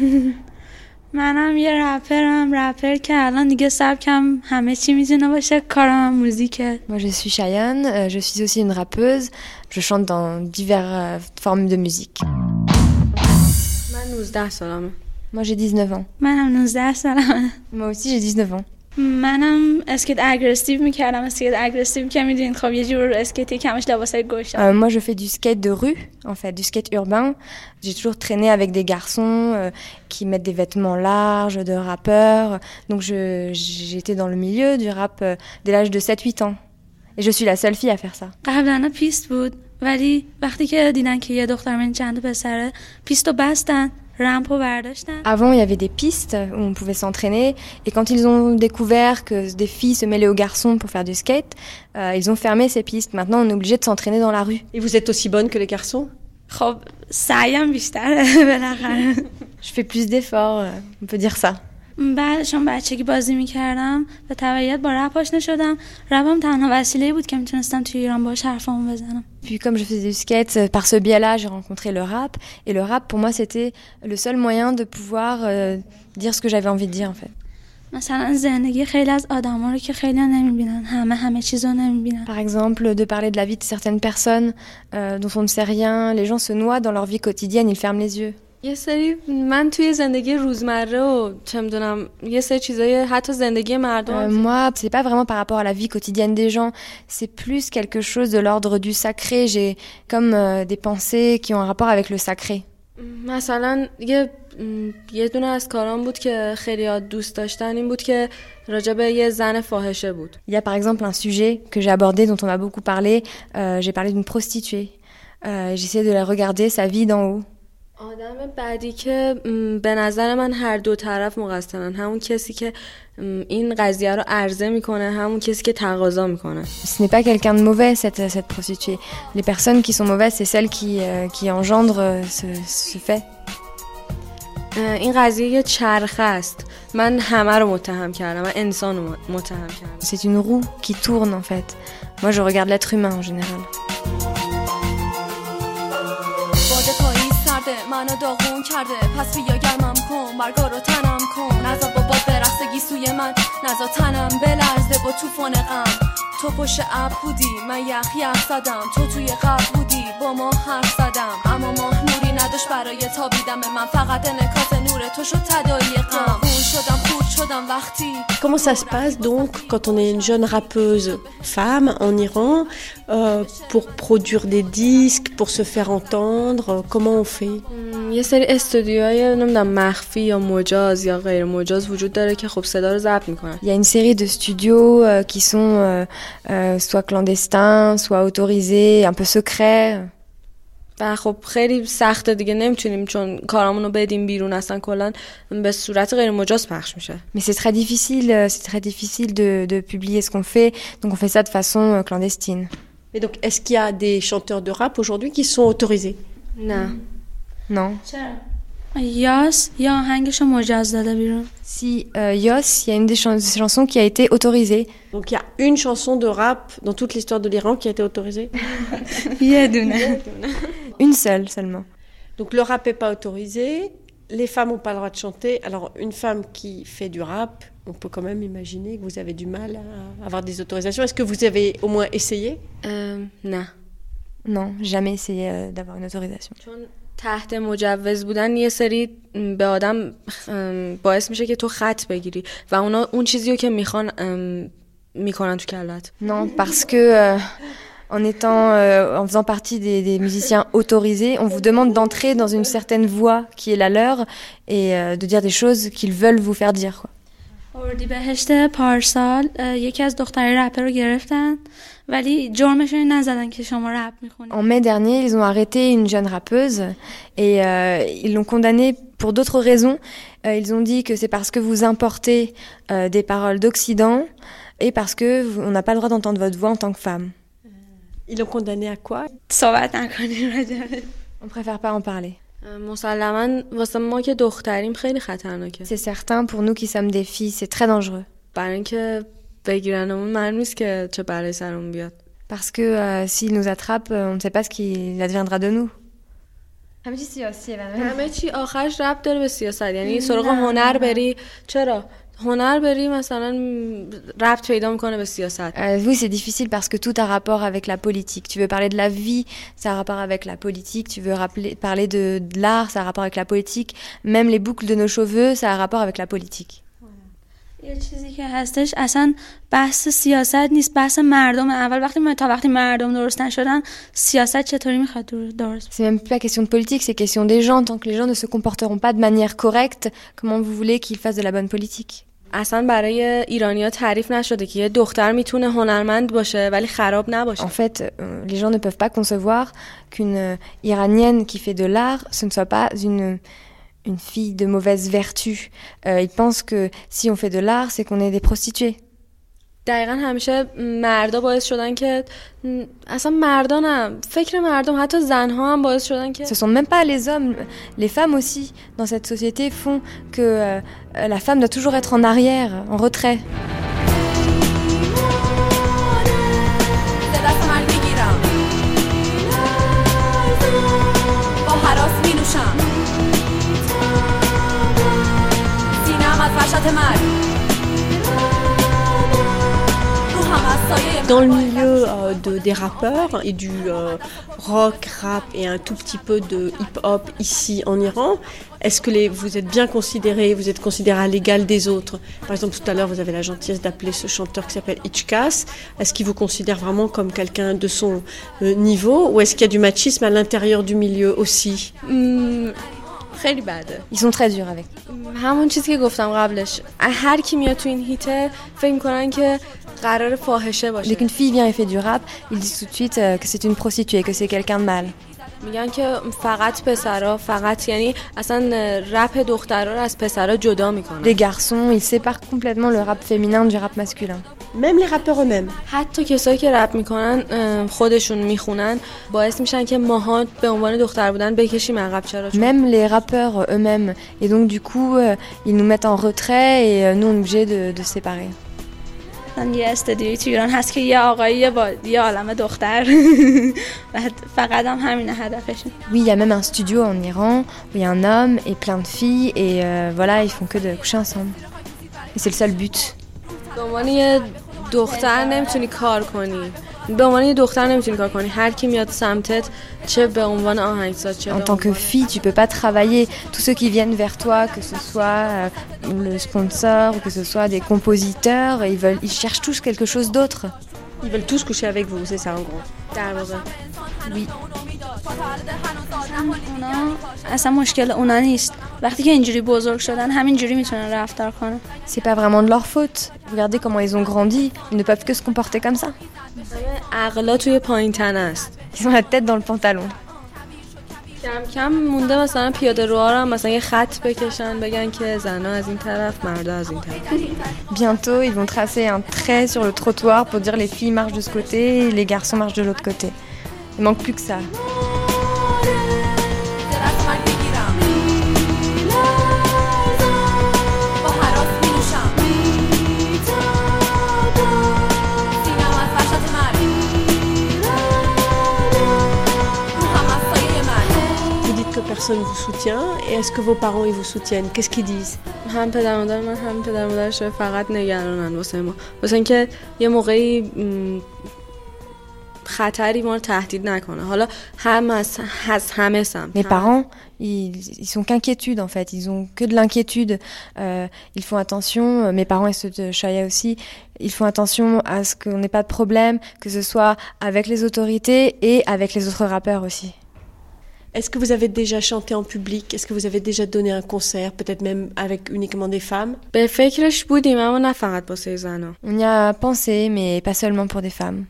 منم یه رپرم رپر که الان دیگه سبکم همه چی میتونه باشه کارم هم موزیکه Moi, je suis Cheyenne. euh, je suis aussi une rappeuse. Je chante dans diverses euh, formes de musique. من 19 سالمه Moi, j'ai 19 ans. منم 19 سالمه Moi aussi, j'ai 19 ans. منم اسکیت اگریسیو میکردم اسکیت اگریسیو که میدونید خب یه جور اسکیتی کمش لباسای گوشه Euh, moi, je fais du skate de rue, en fait, du skate urbain. J'ai toujours traîné avec des garçons euh, qui mettent des vêtements larges, de rappeurs. Donc, je- j'étais dans le milieu du rap euh, dès l'âge de 7-8 ans. Et je suis la seule fille à faire ça. قبلا پیست بود ولی وقتی که دیدن که یه دختر من چند پسره پیستو بستن رمپو برداشتن avant, il y avait des pistes où on pouvait s'entraîner. Et quand ils ont découvert que des filles se mêlaient aux garçons pour faire du skate, euh, ils ont fermé ces pistes. Maintenant, on est obligé de s'entraîner dans la rue. Et vous êtes aussi bonne que les garçons? Je fais plus d'efforts, euh, on peut dire ça. بعدشون بچگی بازی میکردم به تبعیت با رپ آشنا شدم رپم تنها وسیله بود که میتونستم توی ایران باش حرفامو بزنم Puis comme je faisais du skate, euh, par ce biais-là, j'ai rencontré le rap. Et le rap, pour moi, c'était le seul moyen de pouvoir euh, dire ce que j'avais envie de dire, en fait. مثلا زندگی خیلی از آدما رو که خیلی نمیبینن همه همه چیز رو نمیبینن Par exemple, de parler de la vie de certaines personnes euh, dont on ne sait rien. Les gens se noient dans leur vie quotidienne, ils ferment les yeux. یه سری من توی زندگی روزمره و چه میدونم یه سری چیزای حتی زندگی Euh, مردم moi, c'est pas vraiment par rapport à la vie quotidienne des gens, c'est plus quelque chose de l'ordre du sacré. J'ai comme euh, des pensées qui ont un rapport avec le sacré. مثلا یه م، یه دونه از کارام بود که خیلی دوست داشتن این بود که راجع به یه زن فاحشه بود Il y a par exemple un sujet que j'ai abordé, dont on a beaucoup parlé. Euh, j'ai parlé d'une prostituée. Euh, J'essaie de la regarder, sa vie d'en haut. آدم بعدی که به نظر من هر دو طرف مقصرن همون کسی که این قضیه رو عرضه می‌کنه همون کسی که تقاضا می‌کنه Ce n'est pas quelqu'un de mauvais, cette, cette prostituée. Les personnes qui sont mauvaises, c'est celles qui, euh, qui engendrent euh, ce, ce fait. این قضیه یه چرخه است من همه رو متهم کردم من انسان رو متهم کردم C'est une roue qui tourne en fait. Moi, je regarde l'être humain en général. سرده منو داغون کرده. پس بیا گرمم کن برگا رو تنم کن. نزا با باد برسه گیسوی من نزا تنم بلرزه با توفان غم. تو پشت اب بودی من یخ یخ زدم. تو توی قبل بودی با ما حرف زدم. اما ماه نوری نداشت برای تابیدم من فقط انعکاس نور تو شد تدایی غم خون شدم خورد شدم وقتی Comment ça se passe donc quand on est une jeune rappeuse femme en Iran euh, pour produire des disques, pour se faire entendre Comment on fait م، یه سری استودیوهای نمیدونم مخفی یا مجاز یا غیر مجاز وجود داره که خب صدا رو ضبط میکنن Il y a une série de studios euh, qui sont euh, euh, soit clandestins, soit autorisés, un peu secrets. و خب خیلی سخته دیگه nemitunیم چون کارامون رو بدیم بیرون اصلا کلا به صورت غیر مجاز پخش میشه Mais c'est très difficile, euh, c'est très difficile de, de publier ce qu'on fait, donc on fait ça de façon euh, clandestine. Et donc, est-ce qu'il y a des chanteurs de rap aujourd'hui qui sont autorisés نه Non. یاس یا آهنگش رو مجاز داده بیرون Si euh, Yos, il y a une des chan- des chansons qui a été autorisée. Donc, il y a une chanson de rap dans toute l'histoire de l'Iran qui a été autorisée یه دونه Une seule seulement. Donc, le rap n'est pas autorisé. Les femmes n'ont pas le droit de chanter. Alors, une femme qui fait du rap, on peut quand même imaginer que vous avez du mal à avoir des autorisations. Est-ce que vous avez au moins essayé اه، نه Non, jamais essayé euh, d'avoir une autorisation. چون تحت مجوز بودن یه سری م، به آدم ام، باعث میشه که تو خط بگیری و اونا اون چیزی رو که میخوان ام، میکنن تو کلت Non, parce que euh, en étant, euh, en faisant partie des, des, musiciens autorisés, on vous demande d'entrer dans une certaine voie qui est la leur et euh, de dire des choses qu'ils veulent vous faire dire. Quoi. اردیبهشت پارسال یکی از دختری رپر رو گرفتن ولی جرمش این نزدن که شما رپ میخونید. En mai dernier, ils ont arrêté une jeune rappeuse et euh, ils l'ont condamnée pour d'autres raisons. Euh, ils ont dit que c'est parce que vous importez euh, des paroles d'Occident et parce que vous, on n'a pas le droit d'entendre votre voix en tant que femme. Ils l'ont condamnée à quoi صحبت نکنیم راجبش. On préfère pas en parler. مسلما واسه ما که دختریم خیلی خطرناکه. C'est certain pour nous qui sommes des filles, c'est très dangereux. برای اینکه بگیرنمون معلوم نیست که چه بلایی سرمون بیاد. Parce que euh, s'ils nous attrapent, euh, on ne sait pas ce qui adviendra de nous. همه چی سیاسیه همه چی آخرش ربط داره به سیاست. یعنی سراغ هنر بری. چرا؟ هنر بری مثلا ربط پیدا میکنه به سیاست euh, Oui, c'est difficile parce que tout a rapport avec la politique. Tu veux parler de la vie, ça a rapport avec la politique. Tu veux rappeler, parler de, de l'art, ça a rapport avec la politique. Même les boucles de nos cheveux, ça a rapport avec la politique. یه چیزی که هستش اصلا بحث سیاست نیست بحث مردم اول وقتی تا وقتی مردم درست نشدن سیاست چطوری میخواد درست C'est même pas question de politique, c'est question des gens. Tant que les gens ne se comporteront pas de manière correcte, comment vous voulez qu'ils fassent de la bonne politique اصلا برای ایرانیا تعریف نشده که یه دختر میتونه هنرمند باشه ولی خراب نباشه. En fait, euh, les gens ne peuvent pas concevoir qu'une euh, iranienne qui fait de l'art, ce ne soit pas une une fille de mauvaise vertu. Euh, ils pensent que si on fait de l'art, c'est qu'on est des prostituées. دقیقا همیشه مردا باعث شدن که اصلا مردان هم فکر مردم حتی زنها هم باعث شدن که Ce sont même pas les hommes, les femmes aussi dans cette société font que euh, la femme doit toujours être en arrière, en retrait. Dans le milieu euh, de, des rappeurs et du euh, rock, rap et un tout petit peu de hip-hop ici en Iran, est-ce que les, vous êtes bien considéré, vous êtes considéré à l'égal des autres Par exemple, tout à l'heure, vous avez la gentillesse d'appeler ce chanteur qui s'appelle Ichkas. Est-ce qu'il vous considère vraiment comme quelqu'un de son euh, niveau ou est-ce qu'il y a du machisme à l'intérieur du milieu aussi mm. خیلی بده Ils sont très durs avec. همون چیزی که گفتم قبلش هر کی میاد تو این هیته فکر میکنن که قرار فاحشه باشه Dès qu'une fille vient et fait du rap, ils disent tout de suite euh, que c'est une prostituée, que c'est quelqu'un de mal. میگن که فقط پسرا فقط یعنی اصلا رپ دخترا رو از پسرا جدا میکنن Les garçons, ils séparent complètement le rap féminin du rap masculin. Même les rappeurs eux-mêmes. حتی کسایی که رپ میکنن خودشون میخونن باعث میشن که ماها به عنوان دختر بودن بکشیم عقب چرا Même les rappeurs eux-mêmes. Et donc du coup, euh, ils nous mettent en retrait et euh, nous on est obligés de, de se séparer. یه استدیوی تو ایران هست که یه آقایی با یه عالم دختر فقط هم همین هدفشون Oui, il y a même un studio en Iran où il y a un homme et plein de filles et euh, voilà, ils font que de coucher ensemble. Et c'est le seul but. به عنوان یه دختر نمیتونی کار کنی En tant que fille, tu peux pas travailler. Tous ceux qui viennent vers toi, que ce soit euh, le sponsor ou que ce soit des compositeurs, ils, veulent, ils cherchent tous quelque chose d'autre. Ils veulent tous coucher avec vous, c'est ça en gros Oui. اونا اصلا مشکل اونا نیست وقتی که اینجوری بزرگ شدن همینجوری میتونن رفتار کنن C'est pas vraiment de leur faute. Regardez comment ils ont grandi. Ils ne peuvent que se comporter comme ça. عقلا توی پایین تن است Ils ont la tête dans le pantalon. کم کم مونده مثلا پیاده روها رو هم مثلا یه خط بکشن بگن که زنا از این طرف مردا از این طرف Bientôt, ils vont tracer un trait sur le trottoir pour dire les filles marchent de ce côté et les garçons marchent de l'autre côté. Il manque plus que ça. personne vous soutient et est-ce que vos parents ils vous soutiennent Qu'est-ce qu'ils disent هم پدر مادر من هم پدر مادرش فقط نگرانن واسه ما واسه اینکه یه موقعی م، خطری ما رو تهدید نکنه حالا هم از, از همه سمت Mes parents, ils, ils sont qu'inquiétude en fait, ils ont que de l'inquiétude. Euh, ils font attention, euh, mes parents et ceux de Shaya aussi, ils font attention à ce qu'on n'ait pas de problème, que ce soit avec les autorités et avec les autres rappeurs aussi. Est-ce que vous avez déjà chanté en public? Est-ce que vous avez déjà donné un concert, peut-être même avec uniquement des femmes? On y a pensé, mais pas seulement pour des femmes.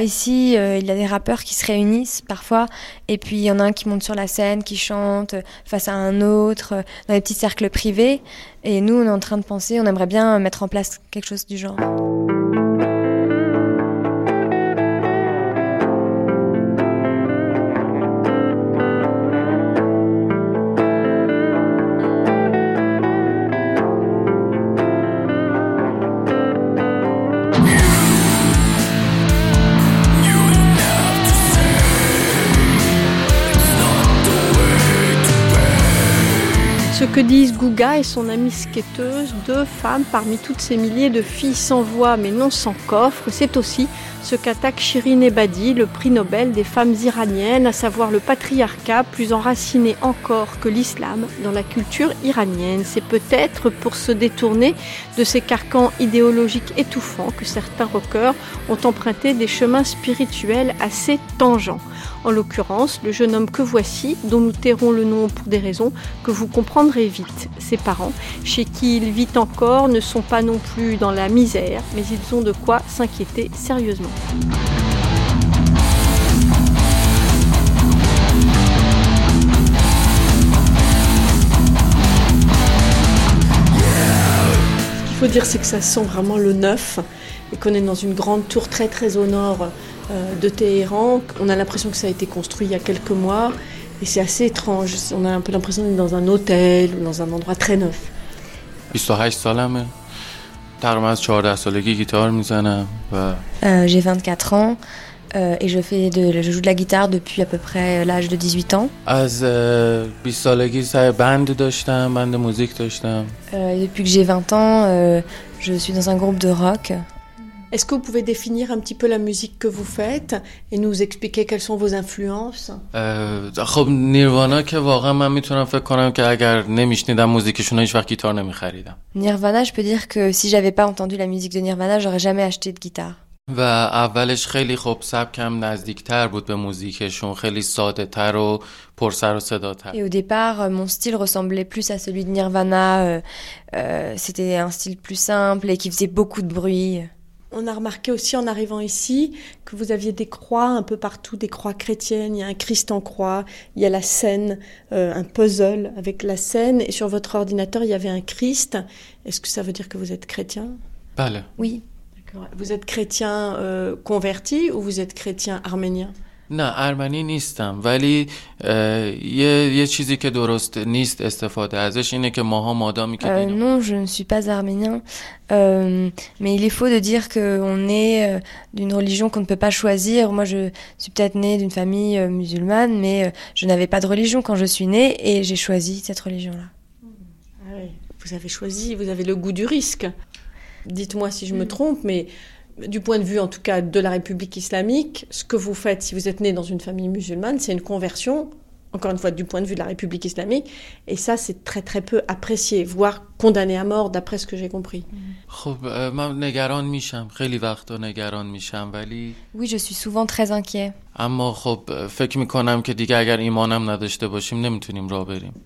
Ici, il y a des rappeurs qui se réunissent parfois, et puis il y en a un qui monte sur la scène, qui chante euh, face à un autre, euh, dans des petits cercles privés. Et nous, on est en train de penser, on aimerait bien mettre en place quelque chose du genre. Disent Gouga et son amie skateuse, deux femmes parmi toutes ces milliers de filles sans voix mais non sans coffre, c'est aussi ce qu'attaque Shirin Ebadi, le prix Nobel des femmes iraniennes, à savoir le patriarcat plus enraciné encore que l'islam dans la culture iranienne. C'est peut-être pour se détourner de ces carcans idéologiques étouffants que certains rockers ont emprunté des chemins spirituels assez tangents. En l'occurrence, le jeune homme que voici, dont nous tairons le nom pour des raisons que vous comprendrez vite. Ses parents, chez qui il vit encore, ne sont pas non plus dans la misère, mais ils ont de quoi s'inquiéter sérieusement. Ce qu'il faut dire, c'est que ça sent vraiment le neuf et qu'on est dans une grande tour très très au nord euh, de Téhéran. On a l'impression que ça a été construit il y a quelques mois et c'est assez étrange. On a un peu l'impression d'être dans un hôtel ou dans un endroit très neuf. euh, J'ai 24 ans. Euh, et je, joue de la guitare depuis à peu près euh, l'âge de 18 ans. Euh, depuis que j'ai 20 ans, je suis dans un groupe de rock. Est-ce que vous pouvez définir un petit peu la musique que vous faites et nous expliquer quelles sont vos influences اه، خب نیروانا که واقعا من میتونم فکر کنم که اگر نمیشنیدم موزیکشون هیچ وقت گیتار نمیخریدم Nirvana, je peux dire que si j'avais pas entendu la musique de Nirvana, j'aurais jamais acheté de guitare. و اولش خیلی خب سبکم نزدیکتر بود به موزیکشون خیلی ساده تر و پرسر و صداتر Et au départ, euh, mon style ressemblait plus à celui de Nirvana. euh, euh, C'était un style plus simple et qui faisait beaucoup de bruit. On a remarqué aussi en arrivant ici que vous aviez des croix un peu partout, des croix chrétiennes, il y a un Christ en croix, il y a la scène, euh, un puzzle avec la scène, et sur votre ordinateur il y avait un Christ. Est-ce que ça veut dire que vous êtes chrétien? Pâle. Oui. Vous êtes chrétien euh, converti ou vous êtes chrétien arménien? نه ارمنی نیستم ولی اه، یه, یه چیزی که درست نیست استفاده ازش اینه که ماها مادامی که Euh, non, je ne suis pas arménien. Euh, mais il est faux de dire qu'on est euh, d'une religion qu'on ne peut pas choisir. Moi, je suis peut-être née d'une famille euh, musulmane, mais euh, je n'avais pas de religion quand je suis née et j'ai choisi cette religion-là. Ah oui, Vous avez choisi, vous avez le goût du risque. Dites-moi si je me trompe, mais du point de vue en tout cas de la République islamique, ce que vous faites si vous êtes né dans une famille musulmane, c'est une conversion, encore une fois du point de vue de la République islamique, et ça c'est très très peu apprécié, voire condamné à mort d'après ce que j'ai compris. Oui, je suis souvent très inquiet.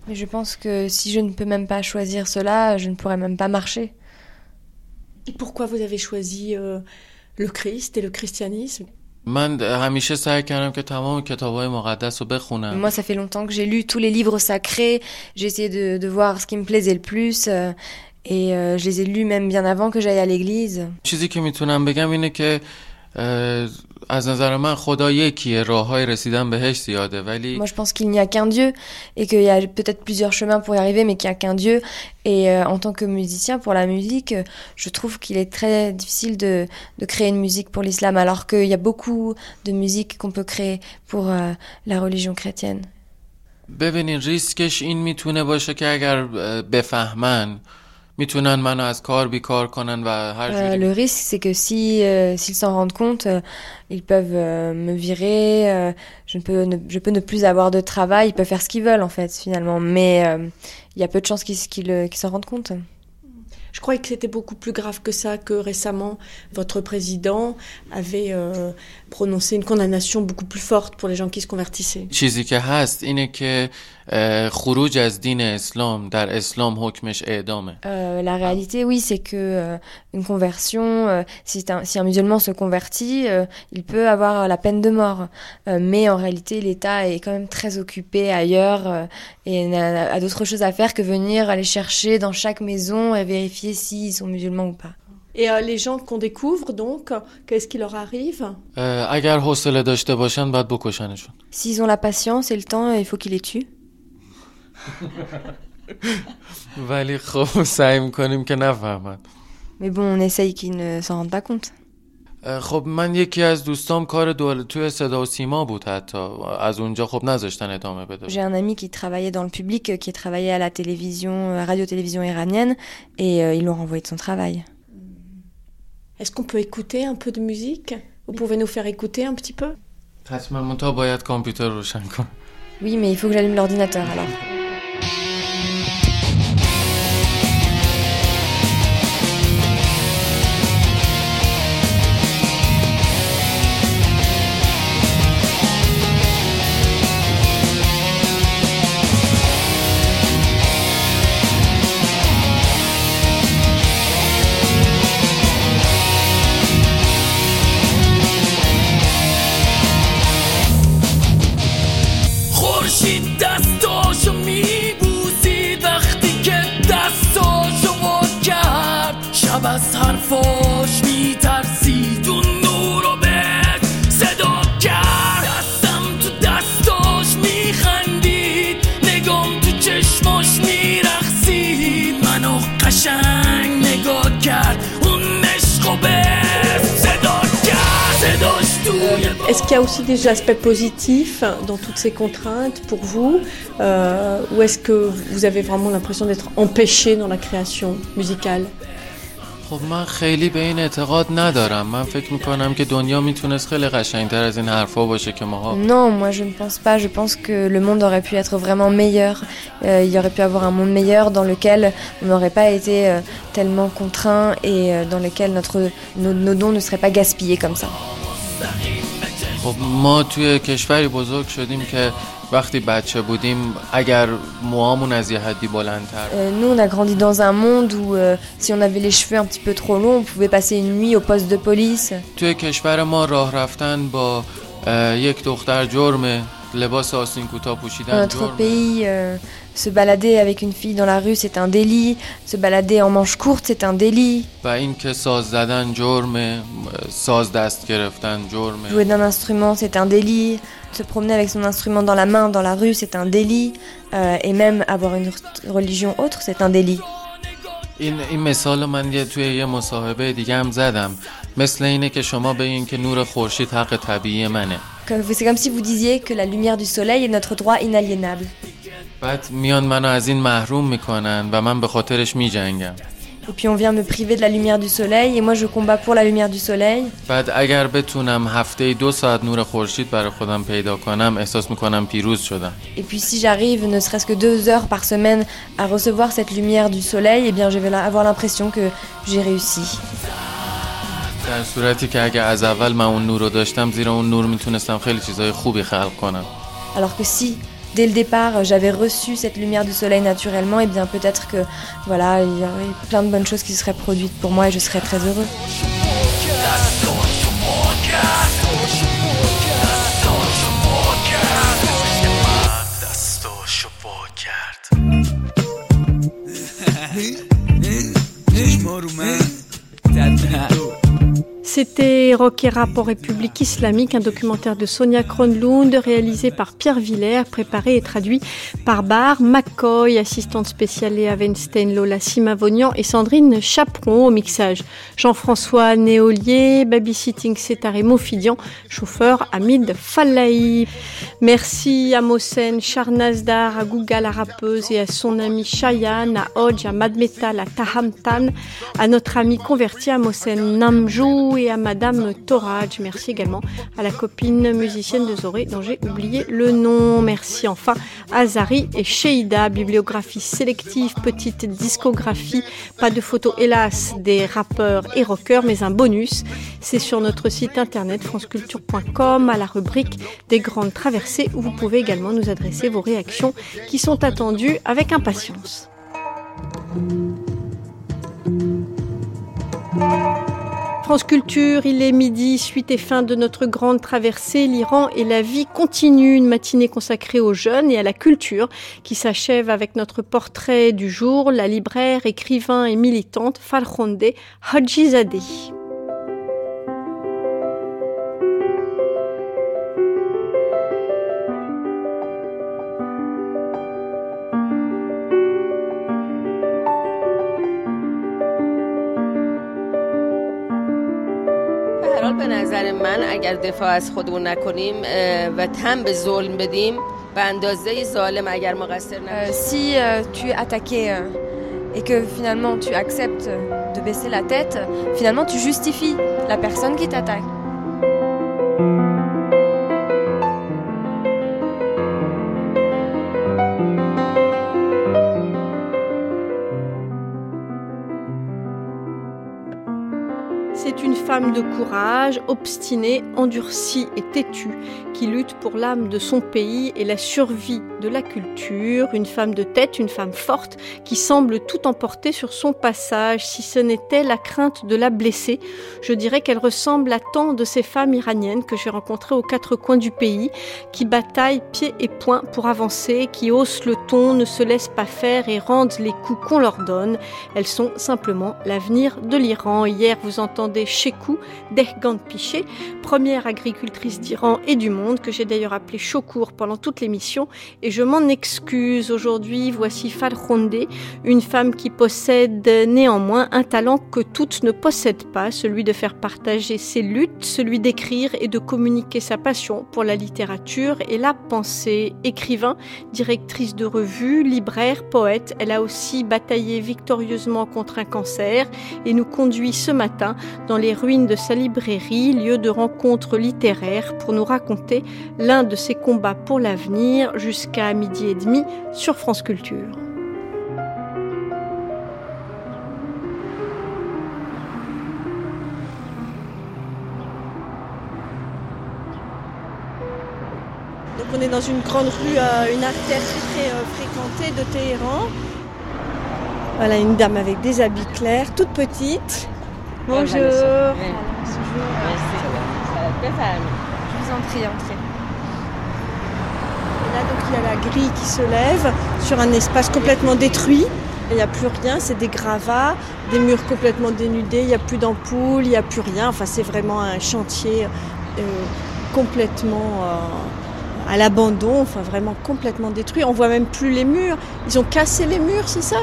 Mais je pense que si je ne peux même pas choisir cela, je ne pourrais même pas marcher Et pourquoi vous avez choisi euh, le Christ et le christianisme من همیشه سعی کردم که تمام کتابهای مقدس رو بخونم Moi, ça fait longtemps que j'ai lu tous les livres sacrés. J'ai essayé de, de voir ce qui me plaisait le plus. euh, et euh, je les ai lus même bien avant que j'aille à l'église. چیزی که میتونم بگم اینه که moi, je pense qu'il n'y a qu'un Dieu et qu'il y a peut-être plusieurs chemins pour y arriver, mais qu'il n'y a qu'un Dieu. Et euh, en tant que musicien, pour la musique, euh, je trouve qu'il est très difficile de, de créer une musique pour l'islam, alors qu'il y a beaucoup de musique qu'on peut créer pour euh, la religion chrétienne. ببینین ریسکش این میتونه باشه که اگر اه، بفهمن میتونن منو از کار بیکار کنن و هر Euh, جوری le risque, c'est que si euh, s'ils s'en rendent compte, euh, ils peuvent euh, me virer. euh, je peux ne, je peux ne plus avoir de travail. Ils peuvent faire ce qu'ils veulent en fait finalement, mais euh, il y a peu de chances qu'ils qu'ils, euh, qu'ils s'en rendent compte. Je croyais que c'était beaucoup plus grave que ça, que récemment, votre président avait euh, prononcé une condamnation beaucoup plus forte pour les gens qui se convertissaient. چیزی که هست اینه که اه، خروج از دین اسلام در اسلام حکمش اعدامه Euh, la réalité, oui, c'est que euh, une conversion, euh, si, c'est un, si un musulman se convertit, euh, il peut avoir la peine de mort. Euh, mais en réalité, l'État est quand même très occupé ailleurs euh, et n'a- a d'autres choses à faire que venir aller chercher dans chaque maison et vérifier s'ils sont musulmans ou pas. Et euh, les gens qu'on découvre, donc, qu'est-ce qui leur arrive اه، اگر حوصله داشته باشن باید بکشنشون S'ils ont la patience et le temps, il faut qu'ils les tuent. ولی خب سعی میکنیم که نفهمن Mais bon, on essaye qu'ils ne s'en rendent pas compte. اه، خب من یکی از دوستام کار دول توی صدا و سیما بود حتی از اونجا خب نذاشتن ادامه بده J'ai un ami qui travaillait dans le public, euh, qui travaillait à la télévision, euh, radio-télévision iranienne, et euh, ils l'ont renvoyé de son travail. Est-ce qu'on peut écouter un peu de musique Vous pouvez nous faire écouter un petit peu حتما منتها باید کامپیوتر روشن کن Oui, mais il faut que j'allume l'ordinateur alors. Est-ce qu'il y a aussi des aspects positifs dans toutes ces contraintes pour vous euh, Ou est-ce que vous avez vraiment l'impression d'être empêché dans la création musicale خب من خیلی به این اعتقاد ندارم من فکر میکنم که دنیا میتونست خیلی قشنگتر از این حرفا باشه که ماها Non, moi je ne pense pas. Je pense que le monde aurait pu être vraiment meilleur. Euh, il y aurait pu avoir un monde meilleur dans lequel on n'aurait pas été euh, tellement contraint et euh, dans lequel notre, nos, nos dons ne seraient pas gaspillés comme ça. خب ما توی کشوری بزرگ شدیم که وقتی بچه بودیم اگر موامون از یه حدی بلندتر نو نا گراندی دانز ان موند او سی اون اوی لی شو ان پتی ترو لون پو وی پاسی اون نوی او پست دو پلیس توی کشور ما راه رفتن با یک دختر جرمه لباس آستین کوتاه پوشیدن جرمه. se balader avec une fille dans la rue, c'est un délit. Se balader en manche courte, c'est un délit. و این که ساز زدن جرمه ساز دست گرفتن جرمه Jouer d'un instrument, c'est un délit. Se promener avec son instrument dans la main, dans la rue, c'est un délit. Euh, et même avoir une religion autre, c'est un délit. این این مثال رو من یه توی یه مصاحبه دیگه هم زدم مثل اینه که شما بگین که نور خورشید حق طبیعی منه Comme- C'est comme si vous disiez que la lumière du soleil est notre droit inaliénable. بعد میان منو از این محروم میکنن و من به خاطرش میجنگم Et puis on vient me priver de la lumière du soleil, et moi je combats pour la lumière du soleil. بعد اگر بتونم هفته دو ساعت نور خورشید برای خودم پیدا کنم احساس میکنم پیروز شدم Et puis si j'arrive ne serait-ce que deux heures par semaine à recevoir cette lumière du soleil, eh bien je vais la- avoir l'impression que j'ai réussi. در صورتی که اگه از اول من اون نور رو داشتم زیر اون نور میتونستم خیلی چیزای خوبی خلق کنم Alors que si dès le départ, euh, j'avais reçu cette lumière du soleil naturellement, et bien peut-être que voilà, il y aurait plein de bonnes choses qui seraient produites pour moi et je serais très heureux. C'était Rock et Rap en République islamique, un documentaire de Sonia Kronlund réalisé par Pierre Villers, préparé et traduit par Bar McCoy, assistante spéciale Léa Weinstein, Lola Simavonian et Sandrine Chaperon au mixage. Jean-François Néolier, babysitting Cétaré Mofidian, chauffeur Hamid Fallahi. Merci à Mosen, Charnazdar, à Gouga la rappeuse et à son ami Cheyenne, à Hodge, à Madmetal, à Tahamtan, à notre ami converti à Mosen Namjou et à Madame Toraj. Merci également à la copine musicienne de Zoré dont j'ai oublié le nom. Merci enfin à Zari et Sheida, bibliographie sélective, petite discographie, pas de photos hélas des rappeurs et rockers, mais un bonus. C'est sur notre site internet franceculture.com à la rubrique des grandes traversées où vous pouvez également nous adresser vos réactions qui sont attendues avec impatience. France Culture, il est midi, suite et fin de notre grande traversée, l'Iran et la vie continue, une matinée consacrée aux jeunes et à la culture qui s'achève avec notre portrait du jour, la libraire, écrivain et militante Farhonde Hajizadeh. به نظر من اگر دفاع از خودمون نکنیم و تم به ظلم بدیم به اندازه ظالم اگر مقصر نباشیم si tu es attaqué et que finalement tu acceptes de baisser la tête finalement tu justifies la personne qui t'attaque Femme de courage, obstinée, endurcie et têtue, qui lutte pour l'âme de son pays et la survie de la culture, une femme de tête, une femme forte, qui semble tout emporter sur son passage, si ce n'était la crainte de la blesser. Je dirais qu'elle ressemble à tant de ces femmes iraniennes que j'ai rencontrées aux quatre coins du pays, qui bataillent pieds et poings pour avancer, qui haussent le ton, ne se laissent pas faire et rendent les coups qu'on leur donne. Elles sont simplement l'avenir de l'Iran. Hier, vous entendez chez Choukou Dehgand Piché, première agricultrice d'Iran et du monde, que j'ai d'ailleurs appelée Chokour pendant toute l'émission, je m'en excuse. Aujourd'hui, voici Falronde, une femme qui possède néanmoins un talent que toutes ne possèdent pas, celui de faire partager ses luttes, celui d'écrire et de communiquer sa passion pour la littérature et la pensée. Écrivain, directrice de revue, libraire, poète, elle a aussi bataillé victorieusement contre un cancer et nous conduit ce matin dans les rues de sa librairie, lieu de rencontre littéraire, pour nous raconter l'un de ses combats pour l'avenir jusqu'à midi et demi sur France Culture. Donc on est dans une grande rue, euh, une artère très, euh, fréquentée de Téhéran. Voilà une dame avec des habits clairs, toute petite, Bonjour. Bonjour. Je vous en prie, entrez. Et là, donc, il y a la grille qui se lève sur un espace complètement détruit. Il n'y a plus rien, c'est des gravats, des murs complètement dénudés, il n'y a plus d'ampoule, il n'y a plus rien. Enfin, c'est vraiment un chantier euh, complètement euh, à l'abandon, enfin vraiment complètement détruit. On voit même plus les murs. Ils ont cassé les murs, c'est ça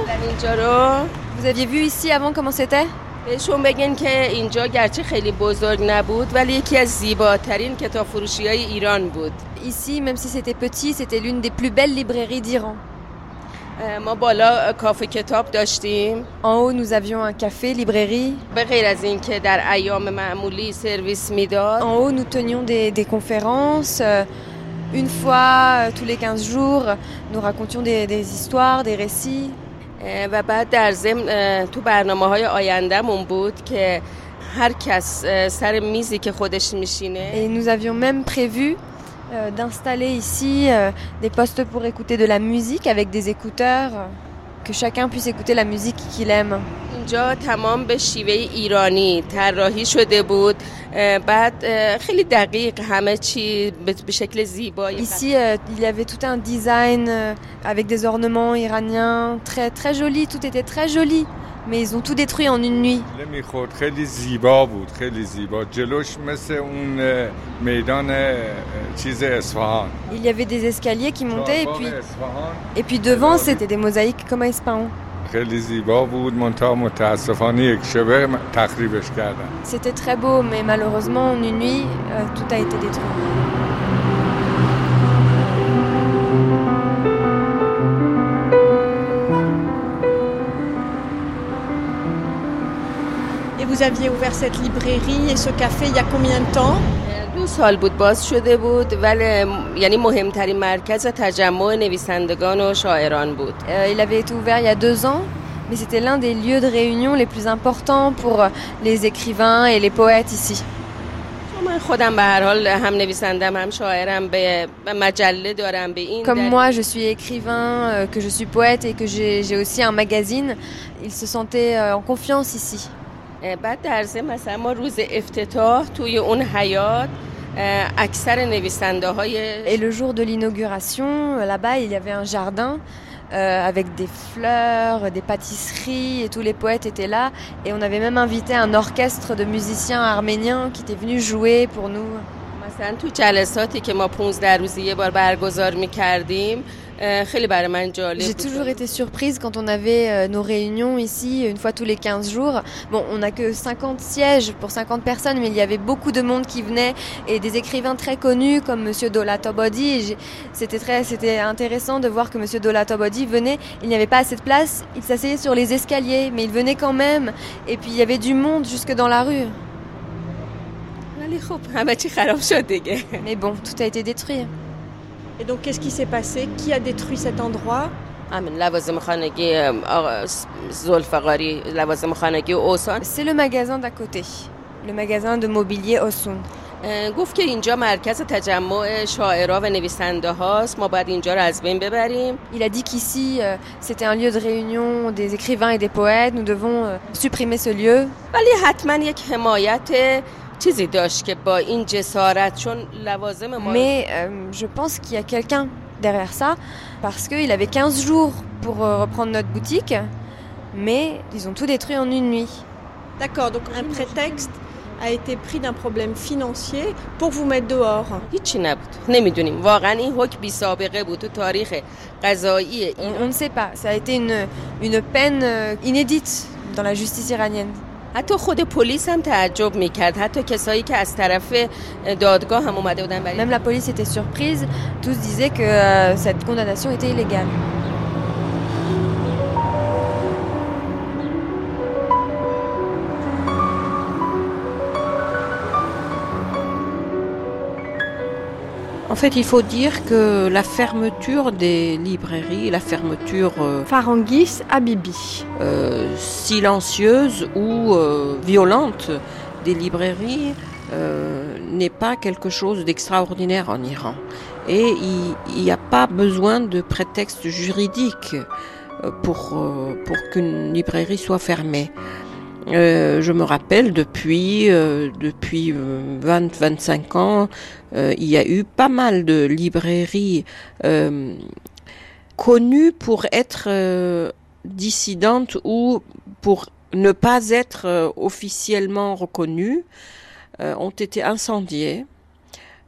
Vous aviez vu ici avant comment c'était بهشون بگن که اینجا گرچه خیلی بزرگ نبود ولی یکی از زیباترین کتاب فروشی های ایران بود Ici, même si c'était petit, c'était l'une des plus belles librairies d'Iran. ما بالا کافه کتاب داشتیم. En haut, nous avions un café, librairie. به غیر از اینکه در ایام معمولی سرویس میداد. En haut, nous tenions des, des conférences. Une fois tous les 15 jours, nous racontions des, des histoires, des récits. و بعد در ضمن تو برنامه های آیندهمون بود که هر کس سر میزی که خودش میشینه Et nous avions même prévu euh, d'installer ici euh, des postes pour écouter de la musique avec des écouteurs que chacun puisse écouter la musique qu'il aime. اینجا تمام به شیوه ایرانی طراحی شده بود بعد خیلی دقیق همه چی به شکل زیبایی Ici il y avait tout un design avec des ornements iraniens très très joli, tout était très joli Mais ils ont tout détruit en une nuit. Il y avait des escaliers qui montaient et puis, et puis devant c'était des mosaïques comme à Ispahan. C'était très beau, mais malheureusement, en une nuit, euh, tout a été détruit. aviez ouvert cette librairie et ce café il y a combien de temps دو سال بود باز شده بود ولی یعنی مهمترین مرکز تجمع نویسندگان و شاعران بود Euh, il avait été ouvert il y a deux ans, mais c'était l'un des lieux de réunion les plus importants pour euh, les écrivains et les poètes ici. چون من خودم به هر حال هم نویسندم هم شاعرم به به مجله دارم به این Comme دلیل- moi, je suis écrivain, euh, que je suis poète et que j'ai j'ai aussi un magazine, il se sentait euh, en confiance ici. اه، بعد در ضمن مثلا ما روز افتتاح توی اون حیات اه، اکثر نویسنده های Et le jour de l'inauguration, euh, là-bas, il y avait un jardin euh, avec des fleurs, des pâtisseries, et tous les poètes étaient là. Et on avait même invité un orchestre de musiciens arméniens qui était venu jouer pour nous. J'ai toujours été surprise quand on avait euh, nos réunions ici une fois tous les 15 jours. Bon, on n'a que 50 sièges pour 50 personnes, mais il y avait beaucoup de monde qui venait et des écrivains très connus comme Monsieur Dola Tobodi. C'était très, intéressant de voir que Monsieur Dola Tobodi venait. Il n'y avait pas assez de place. Il s'asseyait sur les escaliers, mais il venait quand même. Et puis il y avait du monde jusque dans la rue. Mais bon, tout a été détruit. Et donc, qu'est-ce qui s'est passé Qui a détruit cet endroit همین لوازم خانگی آقا زلفقاری لوازم خانگی و اوسان C'est le magasin d'à côté, le magasin de mobilier Osun. اه، گفت که اینجا مرکز تجمع شاعرها و نویسنده هاست ما باید اینجا رو از بین ببریم Il a dit qu'ici, euh, c'était un lieu de réunion des écrivains et des poètes. Nous devons euh, supprimer ce lieu. ولی حتما یک حمایت چیزی داشت که با این جسارت چون لوازم ما Mais euh, je pense qu'il y a quelqu'un derrière ça, parce qu'il avait 15 jours pour euh, reprendre notre boutique, mais ils ont tout détruit en une nuit. D'accord, donc un prétexte a été pris d'un problème financier pour vous mettre dehors. هیچی نبود نمیدونیم واقعا این حکم بی سابقه بود تو تاریخ قضایی On, on ne sait pas, ça a été une, une peine euh, inédite dans la justice iranienne. حتی خود پلیس هم تعجب میکرد حتی کسایی که از طرف دادگاه هم اومده بودن برای Même la police était surprise, tous disaient que euh, cette condamnation était illégale. En fait, il faut dire que la fermeture des librairies, la fermeture euh, Farangis euh, silencieuse ou euh, violente des librairies euh, n'est pas quelque chose d'extraordinaire en Iran. Et il n'y a pas besoin de prétexte juridique pour, pour qu'une librairie soit fermée. Euh, je me rappelle depuis euh, depuis 20-25 ans, euh, il y a eu pas mal de librairies euh, connues pour être euh, dissidentes ou pour ne pas être euh, officiellement reconnues, euh, ont été incendiées,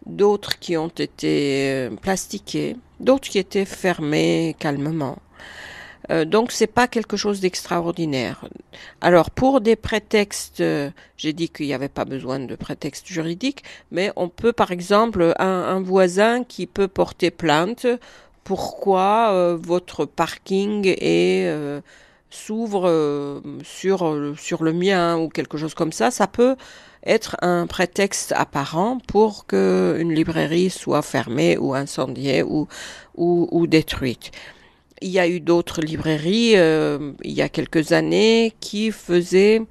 d'autres qui ont été euh, plastiquées, d'autres qui étaient fermées calmement. Euh, donc c'est pas quelque chose d'extraordinaire. Alors pour des prétextes, euh, j'ai dit qu'il n'y avait pas besoin de prétexte juridique, mais on peut par exemple un, un voisin qui peut porter plainte. Pourquoi euh, votre parking est euh, s'ouvre sur sur le mien ou quelque chose comme ça, ça peut être un prétexte apparent pour que une librairie soit fermée ou incendiée ou ou, ou détruite. Il y a eu d'autres librairies euh, il y a quelques années qui faisaient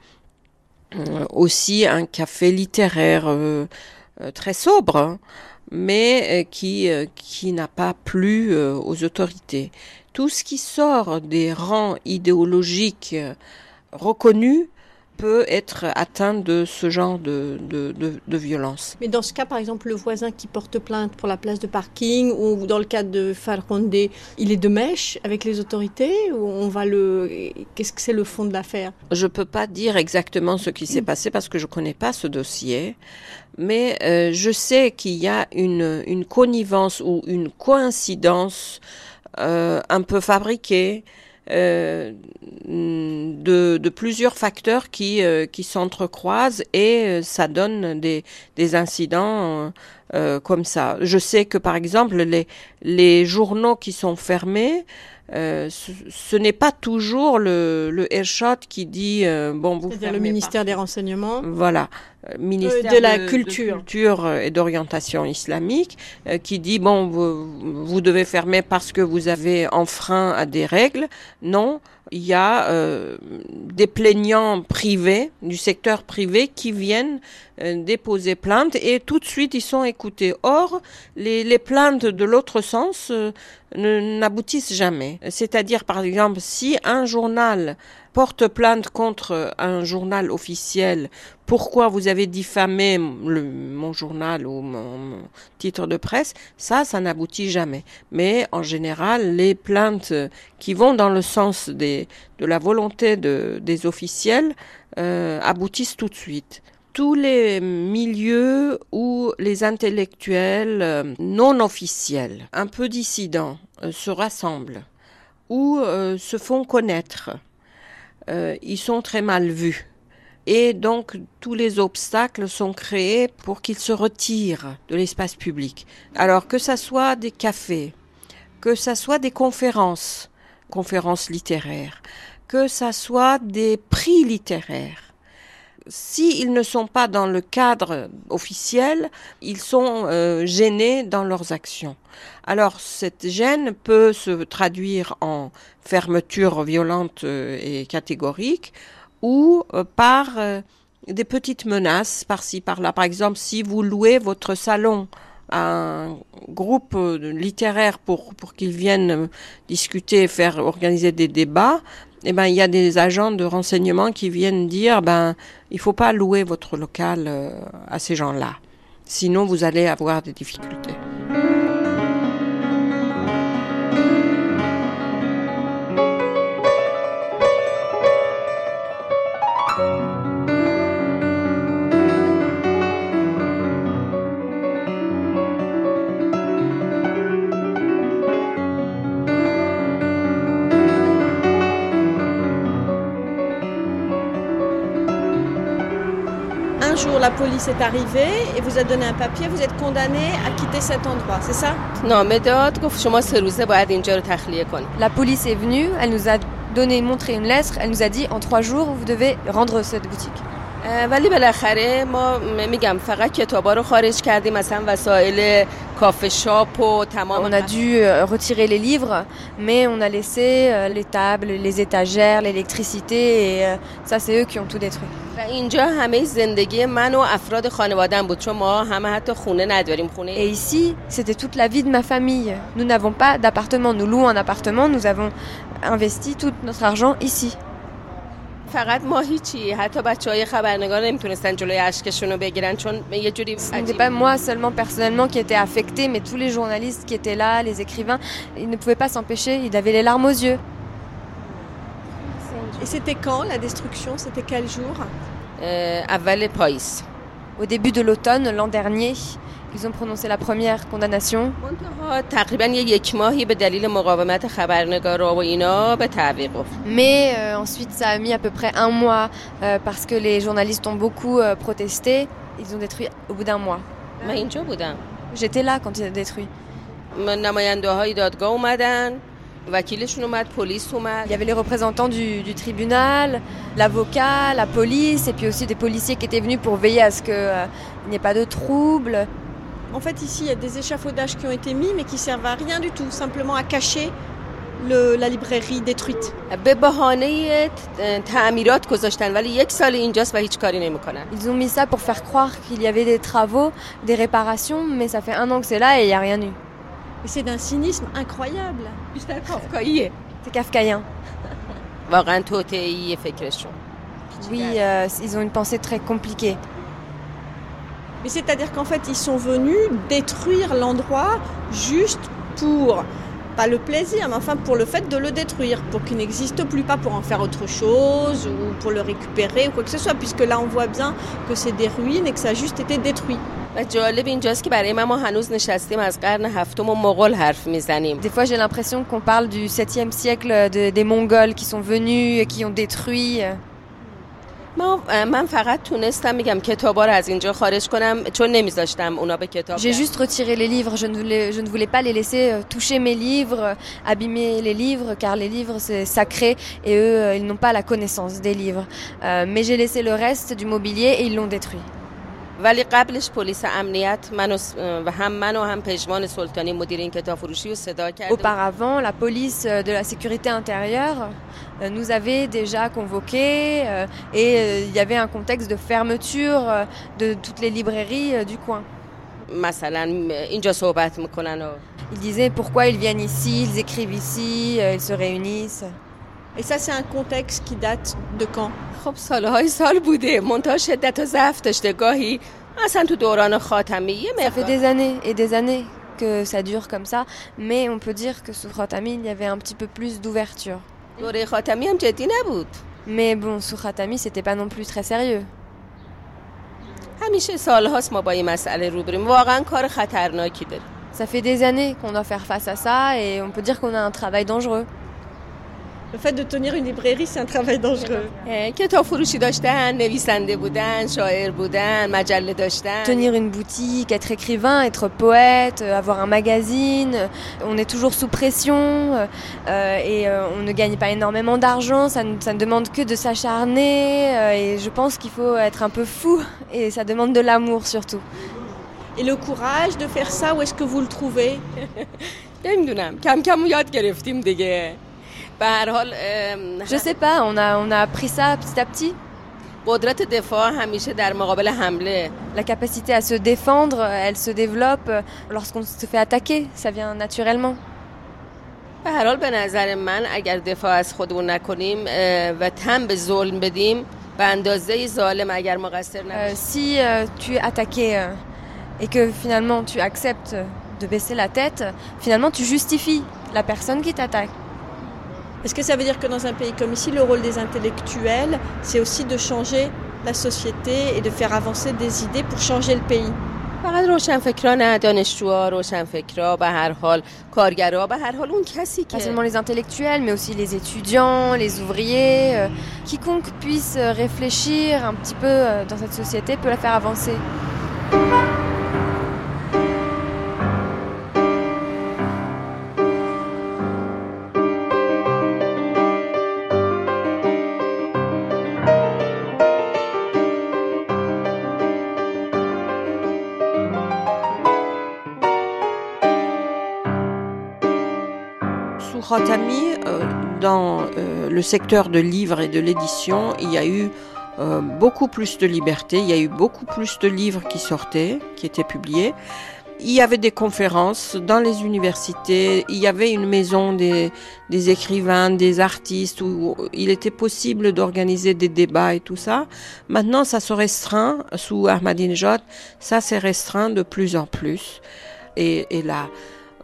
euh, aussi un café littéraire euh, euh, très sobre, hein, mais qui, qui n'a pas plu aux autorités. Tout ce qui sort des rangs idéologiques reconnus peut être atteint de ce genre de, de, de, de violence. Mais dans ce cas, par exemple, le voisin qui porte plainte pour la place de parking ou dans le cas de Falconde, il est de mèche avec les autorités ou on va le qu'est-ce que c'est le fond de l'affaire? Je peux pas dire exactement ce qui s'est passé parce que je connais pas ce dossier, mais euh, je sais qu'il y a une une connivence ou une coïncidence euh, un peu fabriquée euh, de, de, plusieurs facteurs qui, euh, qui s'entrecroisent et euh, ça donne des, des incidents euh, comme ça. Je sais que par exemple les, les journaux qui sont fermés, euh, ce, ce n'est pas toujours le, le Airshot qui dit euh, bon vous C'est-à-dire le ministère des renseignements. Voilà, ministère de la culture. de culture et d'orientation islamique euh, qui dit bon vous, vous devez fermer parce que vous avez enfreint à des règles. Non, il y a euh, des plaignants privés du secteur privé qui viennent euh, déposer plainte et tout de suite ils sont écoutés. Or, les, les plaintes de l'autre sens euh, n'aboutissent jamais. C'est-à-dire, par exemple, si un journal porte plainte contre un journal officiel, pourquoi vous avez diffamé le, mon journal ou mon, titre de presse, ça, ça n'aboutit jamais. Mais en général, les plaintes qui vont dans le sens des, de la volonté de, des officiels euh, aboutissent tout de suite. Tous les milieux où les intellectuels euh, non officiels, un peu dissidents, euh, se rassemblent ou euh, se font connaître, euh, ils sont très mal vus. Et donc tous les obstacles sont créés pour qu'ils se retirent de l'espace public. Alors que ça soit des cafés, que ça soit des conférences, conférences littéraires, que ça soit des prix littéraires s'ils ne sont pas dans le cadre officiel, ils sont euh, gênés dans leurs actions. Alors cette gêne peut se traduire en fermeture violente euh, et catégorique ou euh, par euh, des petites menaces par-ci par-là. Par exemple, si vous louez votre salon à un groupe littéraire pour, pour qu'ils viennent discuter, faire organiser des débats, eh ben, il y a des agents de renseignement qui viennent dire, ben, il faut pas louer votre local euh, à ces gens-là. Sinon, vous allez avoir des difficultés. Un jour, la police est arrivée et vous a donné un papier, vous êtes condamné à quitter cet endroit, c'est ça نامه داد گفت شما سه روزه باید اینجا رو تخلیه کنید La police est venue, elle nous a donné, montré une lettre, elle nous a dit en trois jours vous devez rendre cette boutique. اه، ولی بالاخره ما م- میگم فقط کتابا رو خارج کردیم مثلا وسایل On a dû euh, retirer les livres, mais on a laissé euh, les tables, les étagères, l'électricité, et euh, ça, c'est eux qui ont tout détruit. Et ici, c'était toute la vie de ma famille. Nous n'avons pas d'appartement, nous louons un appartement, nous avons investi tout notre argent ici. فقط ما هیچی حتی بچه های خبرنگار نمیتونستن جلوی اشکشون رو بگیرن چون یه جوری Ce n'était pas moi seulement personnellement qui était affectée, mais tous les journalistes qui étaient là, les écrivains, ils ne pouvaient pas s'empêcher, ils avaient les larmes aux yeux. Et c'était quand la destruction C'était quel jour اه، اول پاییز Au début de l'automne, l'an dernier, ils ont prononcé la première condamnation. Mais euh, ensuite, ça a mis à peu près un mois euh, parce que les journalistes ont beaucoup euh, protesté. Ils ont détruit au bout d'un mois. J'étais là quand ils ont détruit. Il y avait les représentants du, tribunal, l'avocat, la police, et puis aussi des policiers qui étaient venus pour veiller à ce qu'il n'y ait pas de troubles. En fait, ici, il y a des échafaudages qui ont été mis, mais qui servent à rien du tout, simplement à cacher la librairie détruite. Ils ont mis ça pour faire croire qu'il y avait des travaux, des réparations, mais ça fait un an que c'est là et il n'y a rien eu. C'est d'un cynisme incroyable. C'est kafkaïen. Oui, euh, ils ont une pensée très compliquée. Mais c'est-à-dire qu'en fait, ils sont venus détruire l'endroit juste pour, pas le plaisir, mais enfin pour le fait de le détruire, pour qu'il n'existe plus, pas pour en faire autre chose ou pour le récupérer ou quoi que ce soit, puisque là on voit bien que c'est des ruines et que ça a juste été détruit. Des fois, j'ai l'impression qu'on parle du 7e siècle des Mongols qui sont venus et qui ont détruit. Euh, j'ai juste retiré les livres, je ne voulais, je ne voulais pas les laisser toucher mes livres, abîmer les livres, car les livres c'est sacré et eux, ils n'ont pas la connaissance des livres. Euh, mais j'ai laissé le reste du mobilier et ils l'ont détruit. ولی قبلش پلیس امنیت من و, س- و هم من و هم پژمان سلطانی مدیر این کتاب فروشی رو صدا کرد Auparavant, la police euh, de la sécurité intérieure euh, nous avait déjà convoqués euh, et euh, il y avait un contexte de fermeture euh, de toutes les librairies euh, du coin. مثلا اینجا صحبت میکنن و Ils disaient pourquoi ils viennent ici, ils écrivent ici, euh, ils se réunissent. Et ça, c'est un contexte qui date de quand خب سالهای سال بوده منتها شدت و ضعف داشته گاهی اصلا تو دوران خاتمی یه Ça fait مقدار des années et des années que ça dure comme ça, mais on peut dire que sous Khatami, il y avait un petit peu plus d'ouverture. دوره خاتمی هم جدی نبود Mais bon, sous Khatami, c'était pas non plus très sérieux. همیشه سالهاست ما با این مسئله روبریم واقعا کار خطرناکی داریم Ça fait des années qu'on doit faire face à ça et on peut dire qu'on a un travail dangereux. Le fait de tenir une librairie, c'est un travail dangereux. اه، کتاب فروشی داشتن نویسنده بودن شاعر بودن مجله داشتن Tenir une boutique, être écrivain, être poète, euh, avoir un magazine, euh, on est toujours sous pression euh, euh, et euh, on ne gagne pas énormément d'argent, ça, ne- ça ne demande que de s'acharner euh, et je pense qu'il faut être un peu fou et ça demande de l'amour surtout. Et le courage de faire ça, où est-ce que vous le trouvez نمیدونم کم کم یاد گرفتیم دیگه Je sais pas, on a, on a appris ça petit à petit. La capacité à se défendre, elle se développe lorsqu'on se fait attaquer, ça vient naturellement. Euh, si euh, tu es attaqué euh, et que finalement tu acceptes de baisser la tête, finalement tu justifies la personne qui t'attaque. Est-ce que ça veut dire que dans un pays comme ici, le rôle des intellectuels, c'est aussi de changer la société et de faire avancer des idées pour changer le pays فقط روشنفکرا نه دانشجوها روشنفکرا به هر حال کارگرها به هر حال اون کسی Pas که seulement les intellectuels, mais aussi les étudiants, les ouvriers. euh, quiconque puisse euh, réfléchir un petit peu euh, dans cette société peut la faire avancer. Khatami, euh, dans euh, le secteur de livres et de l'édition, il y a eu euh, beaucoup plus de liberté, il y a eu beaucoup plus de livres qui sortaient, qui étaient publiés. Il y avait des conférences dans les universités, il y avait une maison des, des écrivains, des artistes, où il était possible d'organiser des débats et tout ça. Maintenant, ça se restreint, sous Ahmadinejad, ça s'est restreint de plus en plus. Et, et là,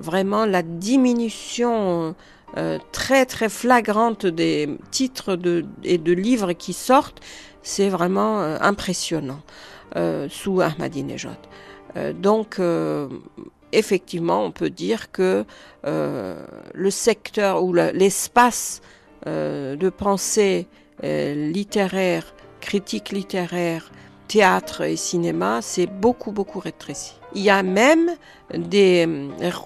vraiment la diminution euh, très très flagrante des titres de, et de livres qui sortent, c'est vraiment euh, impressionnant euh, sous Ahmadinejad. Euh, donc euh, effectivement, on peut dire que euh, le secteur ou le- l'espace de pensée littéraire, critique littéraire, théâtre et cinéma, c'est beaucoup beaucoup rétréci. Il y a même des,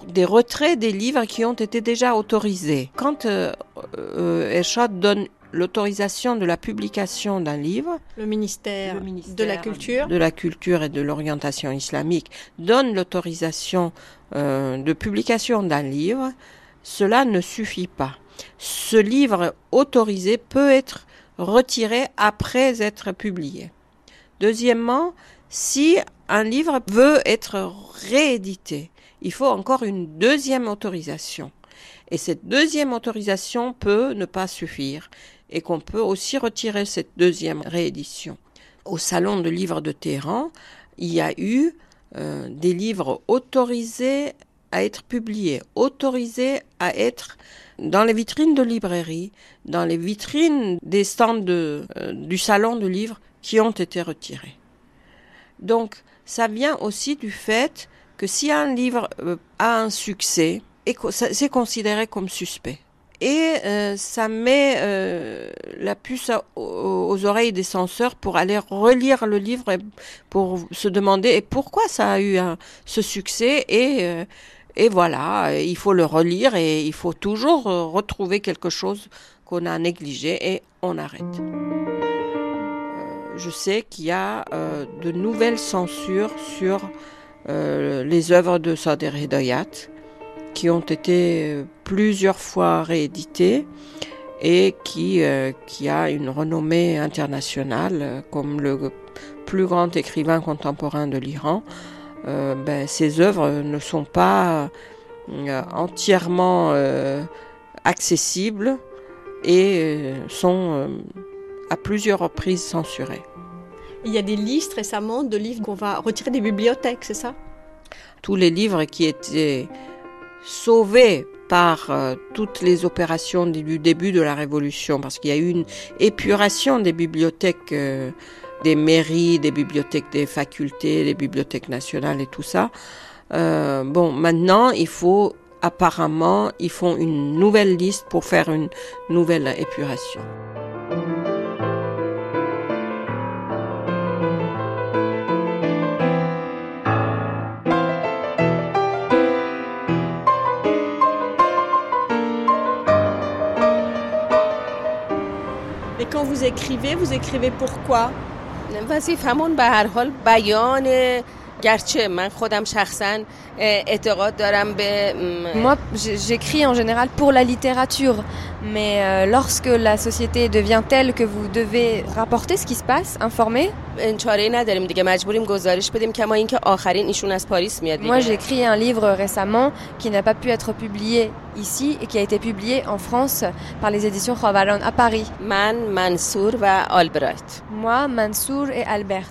des retraits des livres qui ont été déjà autorisés. Quand euh, euh, Ershad donne l'autorisation de la publication d'un livre, Le ministère, de la Culture de la culture et de l'orientation islamique donne l'autorisation euh, de publication d'un livre, cela ne suffit pas. Ce livre autorisé peut être retiré après être publié. Deuxièmement, si un livre veut être réédité, il faut encore une deuxième autorisation. Et cette deuxième autorisation peut ne pas suffire. et qu'on peut aussi retirer cette deuxième réédition. Au Salon de livres de Téhéran, il y a eu euh, des livres autorisés à être publiés, autorisés à être dans les vitrines de librairies, dans les vitrines des stands euh, du salon de livres qui ont été retirés. Donc, ça vient aussi du fait que si un livre euh, a un succès, c'est considéré comme suspect. Et euh, ça met euh, la puce aux, oreilles des censeurs pour aller relire le livre et pour se demander pourquoi ça a eu ce succès et voilà, il faut le relire et il faut toujours retrouver quelque chose qu'on a négligé et on arrête je sais qu'il y a euh, de nouvelles censures sur euh, les œuvres de Sader Hedayat qui ont été euh, plusieurs fois rééditées et qui, a une renommée internationale comme le plus grand écrivain contemporain de l'Iran. Ben, ces œuvres ne sont pas entièrement accessibles et sont à plusieurs reprises censurés. Il y a des listes récemment de livres qu'on va retirer des bibliothèques, c'est ça? Tous les livres qui étaient sauvés par euh, toutes les opérations du début de la Révolution, parce qu'il y a eu une épuration des bibliothèques, euh, des mairies, des bibliothèques des facultés, des bibliothèques nationales et tout ça. Euh, bon, maintenant, il faut apparemment, ils font une nouvelle liste pour faire une nouvelle épuration. Quand vous écrivez, vous écrivez pourquoi وظیفمون به هر حال بیان گرچه من خودم شخصا اعتقاد دارم به Moi j'écris en général pour la littérature mais euh, lorsque la société devient telle que vous devez rapporter ce qui se passe informer چاره نداریم دیگه مجبوریم گزارش بدیم کما اینکه آخرین ایشون از پاریس میاد Moi j'ai écrit un livre récemment qui n'a pas pu être publié ici et qui a été publié en France par les éditions Khavaran à Paris. من منصور و آلبرایت Moi Mansour et Albert.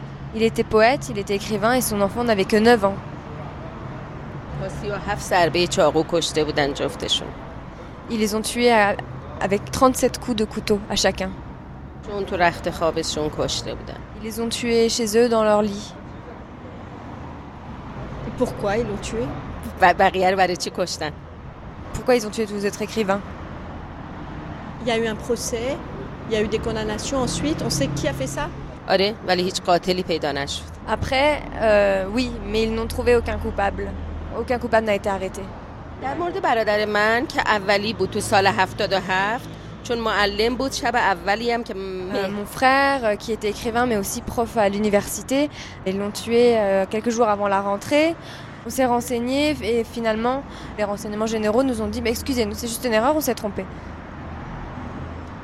Il était poète, il était écrivain et son enfant n'avait que 9 ans. Ils les ont tués avec 37 coups de couteau à chacun. Ils les ont tués chez eux dans leur lit. Et pourquoi ils l'ont tué? Pourquoi ils ont tué tous les autres écrivains? Il y a eu un procès, il y a eu des condamnations ensuite. On sait qui a fait ça? آره ولی هیچ قاتلی پیدا نشد Après, euh, oui, mais ils n'ont trouvé aucun coupable. Aucun coupable n'a été arrêté. در مورد برادر من که اولی بود تو سال 77 چون معلم بود شب اولی هم که Euh, mon frère, euh, qui était écrivain mais aussi prof à l'université, ils l'ont tué euh, quelques jours avant la rentrée. On s'est renseigné et finalement, les renseignements généraux nous ont dit bah, Excusez-nous, c'est juste une erreur, on s'est trompé.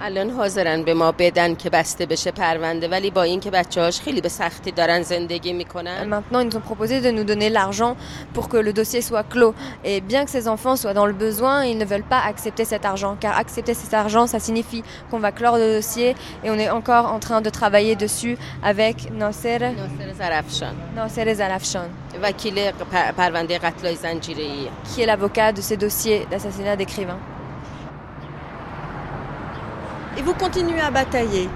الان حاضرن به ما بدن که بسته بشه پرونده ولی با اینکه بچه‌هاش خیلی به سختی دارن زندگی Euh, میکنن Maintenant, ils nous ont proposé de nous donner l'argent pour que le dossier soit clos. Et bien que ces enfants soient dans le besoin, ils ne veulent pas accepter cet argent. Car accepter cet argent, ça signifie qu'on va clore le dossier et on est encore en train de travailler dessus avec Nasser, ناصر زرفشان Nasser Zalafshan, وکیل پ- پرونده قتلای زنجیره‌ای qui est l'avocat de ces dossiers d'assassinat d'écrivains. vous continuez à batailler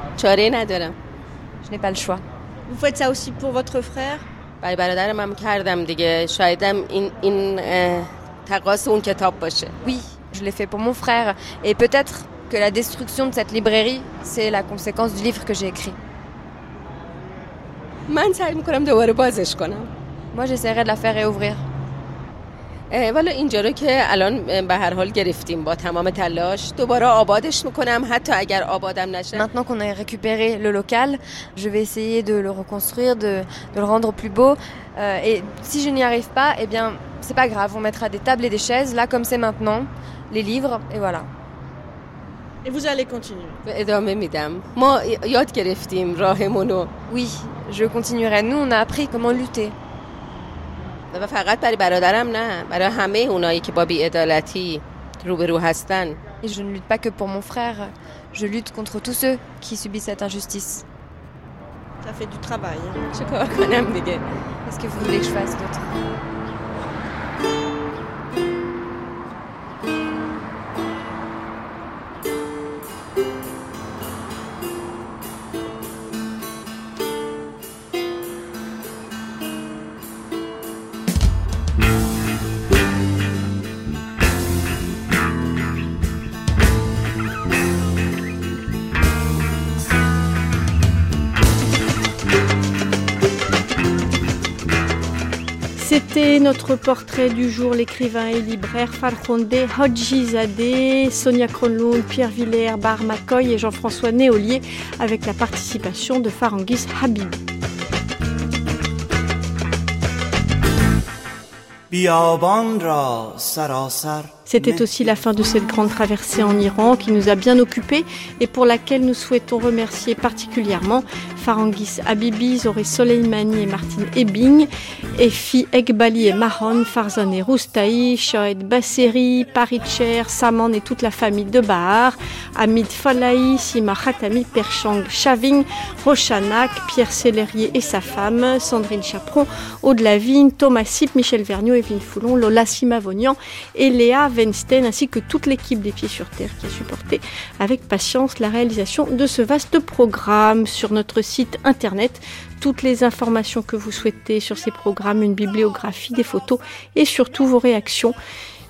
Je n'ai pas le choix. Vous faites ça aussi pour votre frère Oui, je l'ai fait pour mon frère. Et peut-être que la destruction de cette librairie, c'est la conséquence du livre que j'ai écrit. Moi, j'essaierai de la faire réouvrir. ولی اینجا رو که الان به هر حال گرفتیم با تمام تلاش دوباره آبادش میکنم حتی اگر آبادم نشه Maintenant qu'on a récupéré le local, je vais essayer de le reconstruire, de, de le rendre plus beau. Euh, et si je n'y arrive pas, eh bien, c'est pas grave, on mettra des tables et des chaises, là comme c'est maintenant, les livres, et voilà. Et vous allez continuer ادامه میدم ما یاد گرفتیم راهمونو Oui, je continuerai. Nous, on a appris comment lutter. و فقط برای برادرم نه برای همه اونایی که با بیعدالتی روبرو هستن Et je ne lutte pas que pour mon frère, je lutte contre tous ceux qui subissent cette injustice. Ça fait du travail. hein. چه کار کنم دیگه Qu'est-ce que vous voulez que je fasse d'autre C'était notre portrait du jour, l'écrivain et libraire Farhonde Hodji Zadeh, Sonia Kronlund, Pierre Villers, Bar McCoy et Jean-François Néolier avec la participation de Farangis Habib. C'était aussi la fin de cette grande traversée en Iran qui nous a bien occupés et pour laquelle nous souhaitons remercier particulièrement Farangis Habibi, Zoré Soleimani et Martine Ebbing, Efi Ekbali et Mahon, Farzan et Roustaï, Shoed Basseri, Paritcher, Saman et toute la famille de Bahar, Hamid Falahi, Sima Khatami, Perchang Chaving, Rochanak, Pierre Sellerier et sa femme, Sandrine Chaperon, Aude Lavigne, Thomas Sip, Michel Vergniaud, Evelyne Foulon, Lola Simavonian et Léa Weinstein ainsi que toute l'équipe des Pieds sur Terre qui a supporté avec patience la réalisation de ce vaste programme sur notre site site internet toutes les informations que vous souhaitez sur ces programmes, une bibliographie, des photos et surtout vos réactions.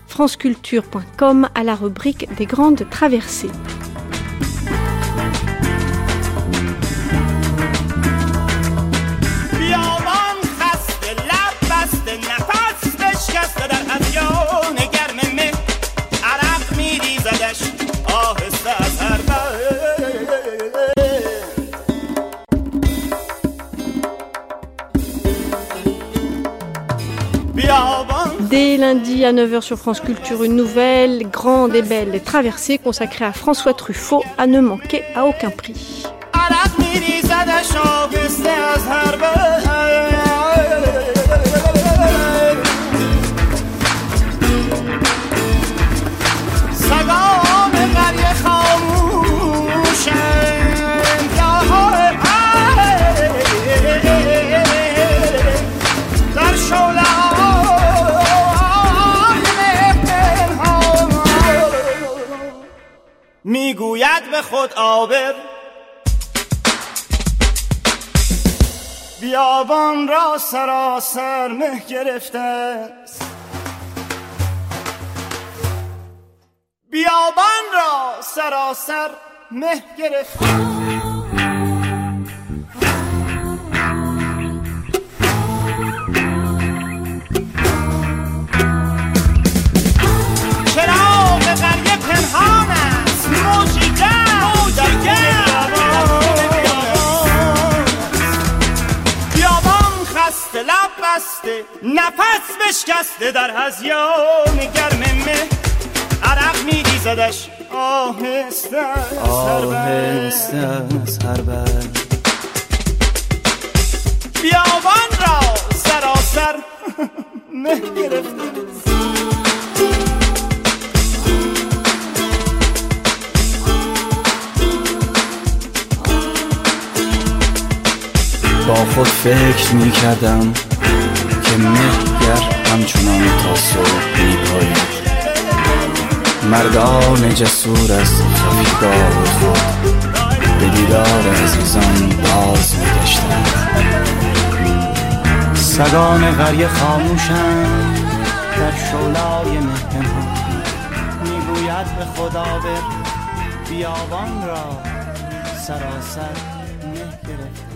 franceculture.com à la rubrique des grandes traversées. Dès lundi à 9h sur France Culture, une nouvelle grande et belle traversée consacrée à François Truffaut à ne manquer à aucun prix. به خود آبر. بیابان را سراسر مه گرفته است. بیابان را سراسر مه گرفته چراغ قریه پنهان است. بسته نفس بشکسته در هزیان گرم مه. عرق میریزدش آهسته. آهسته از هر بر. بیابان را سراسر مه گرفته. با خود فکر می کردم که مهگر همچنان تا صبح می پاید مردان جسور از خفیگاه خود به دیدار عزیزان باز می گشتند سگان قریه خاموشند در شولای مهنها می‌گوید به خدا بر بیابان را سراسر مه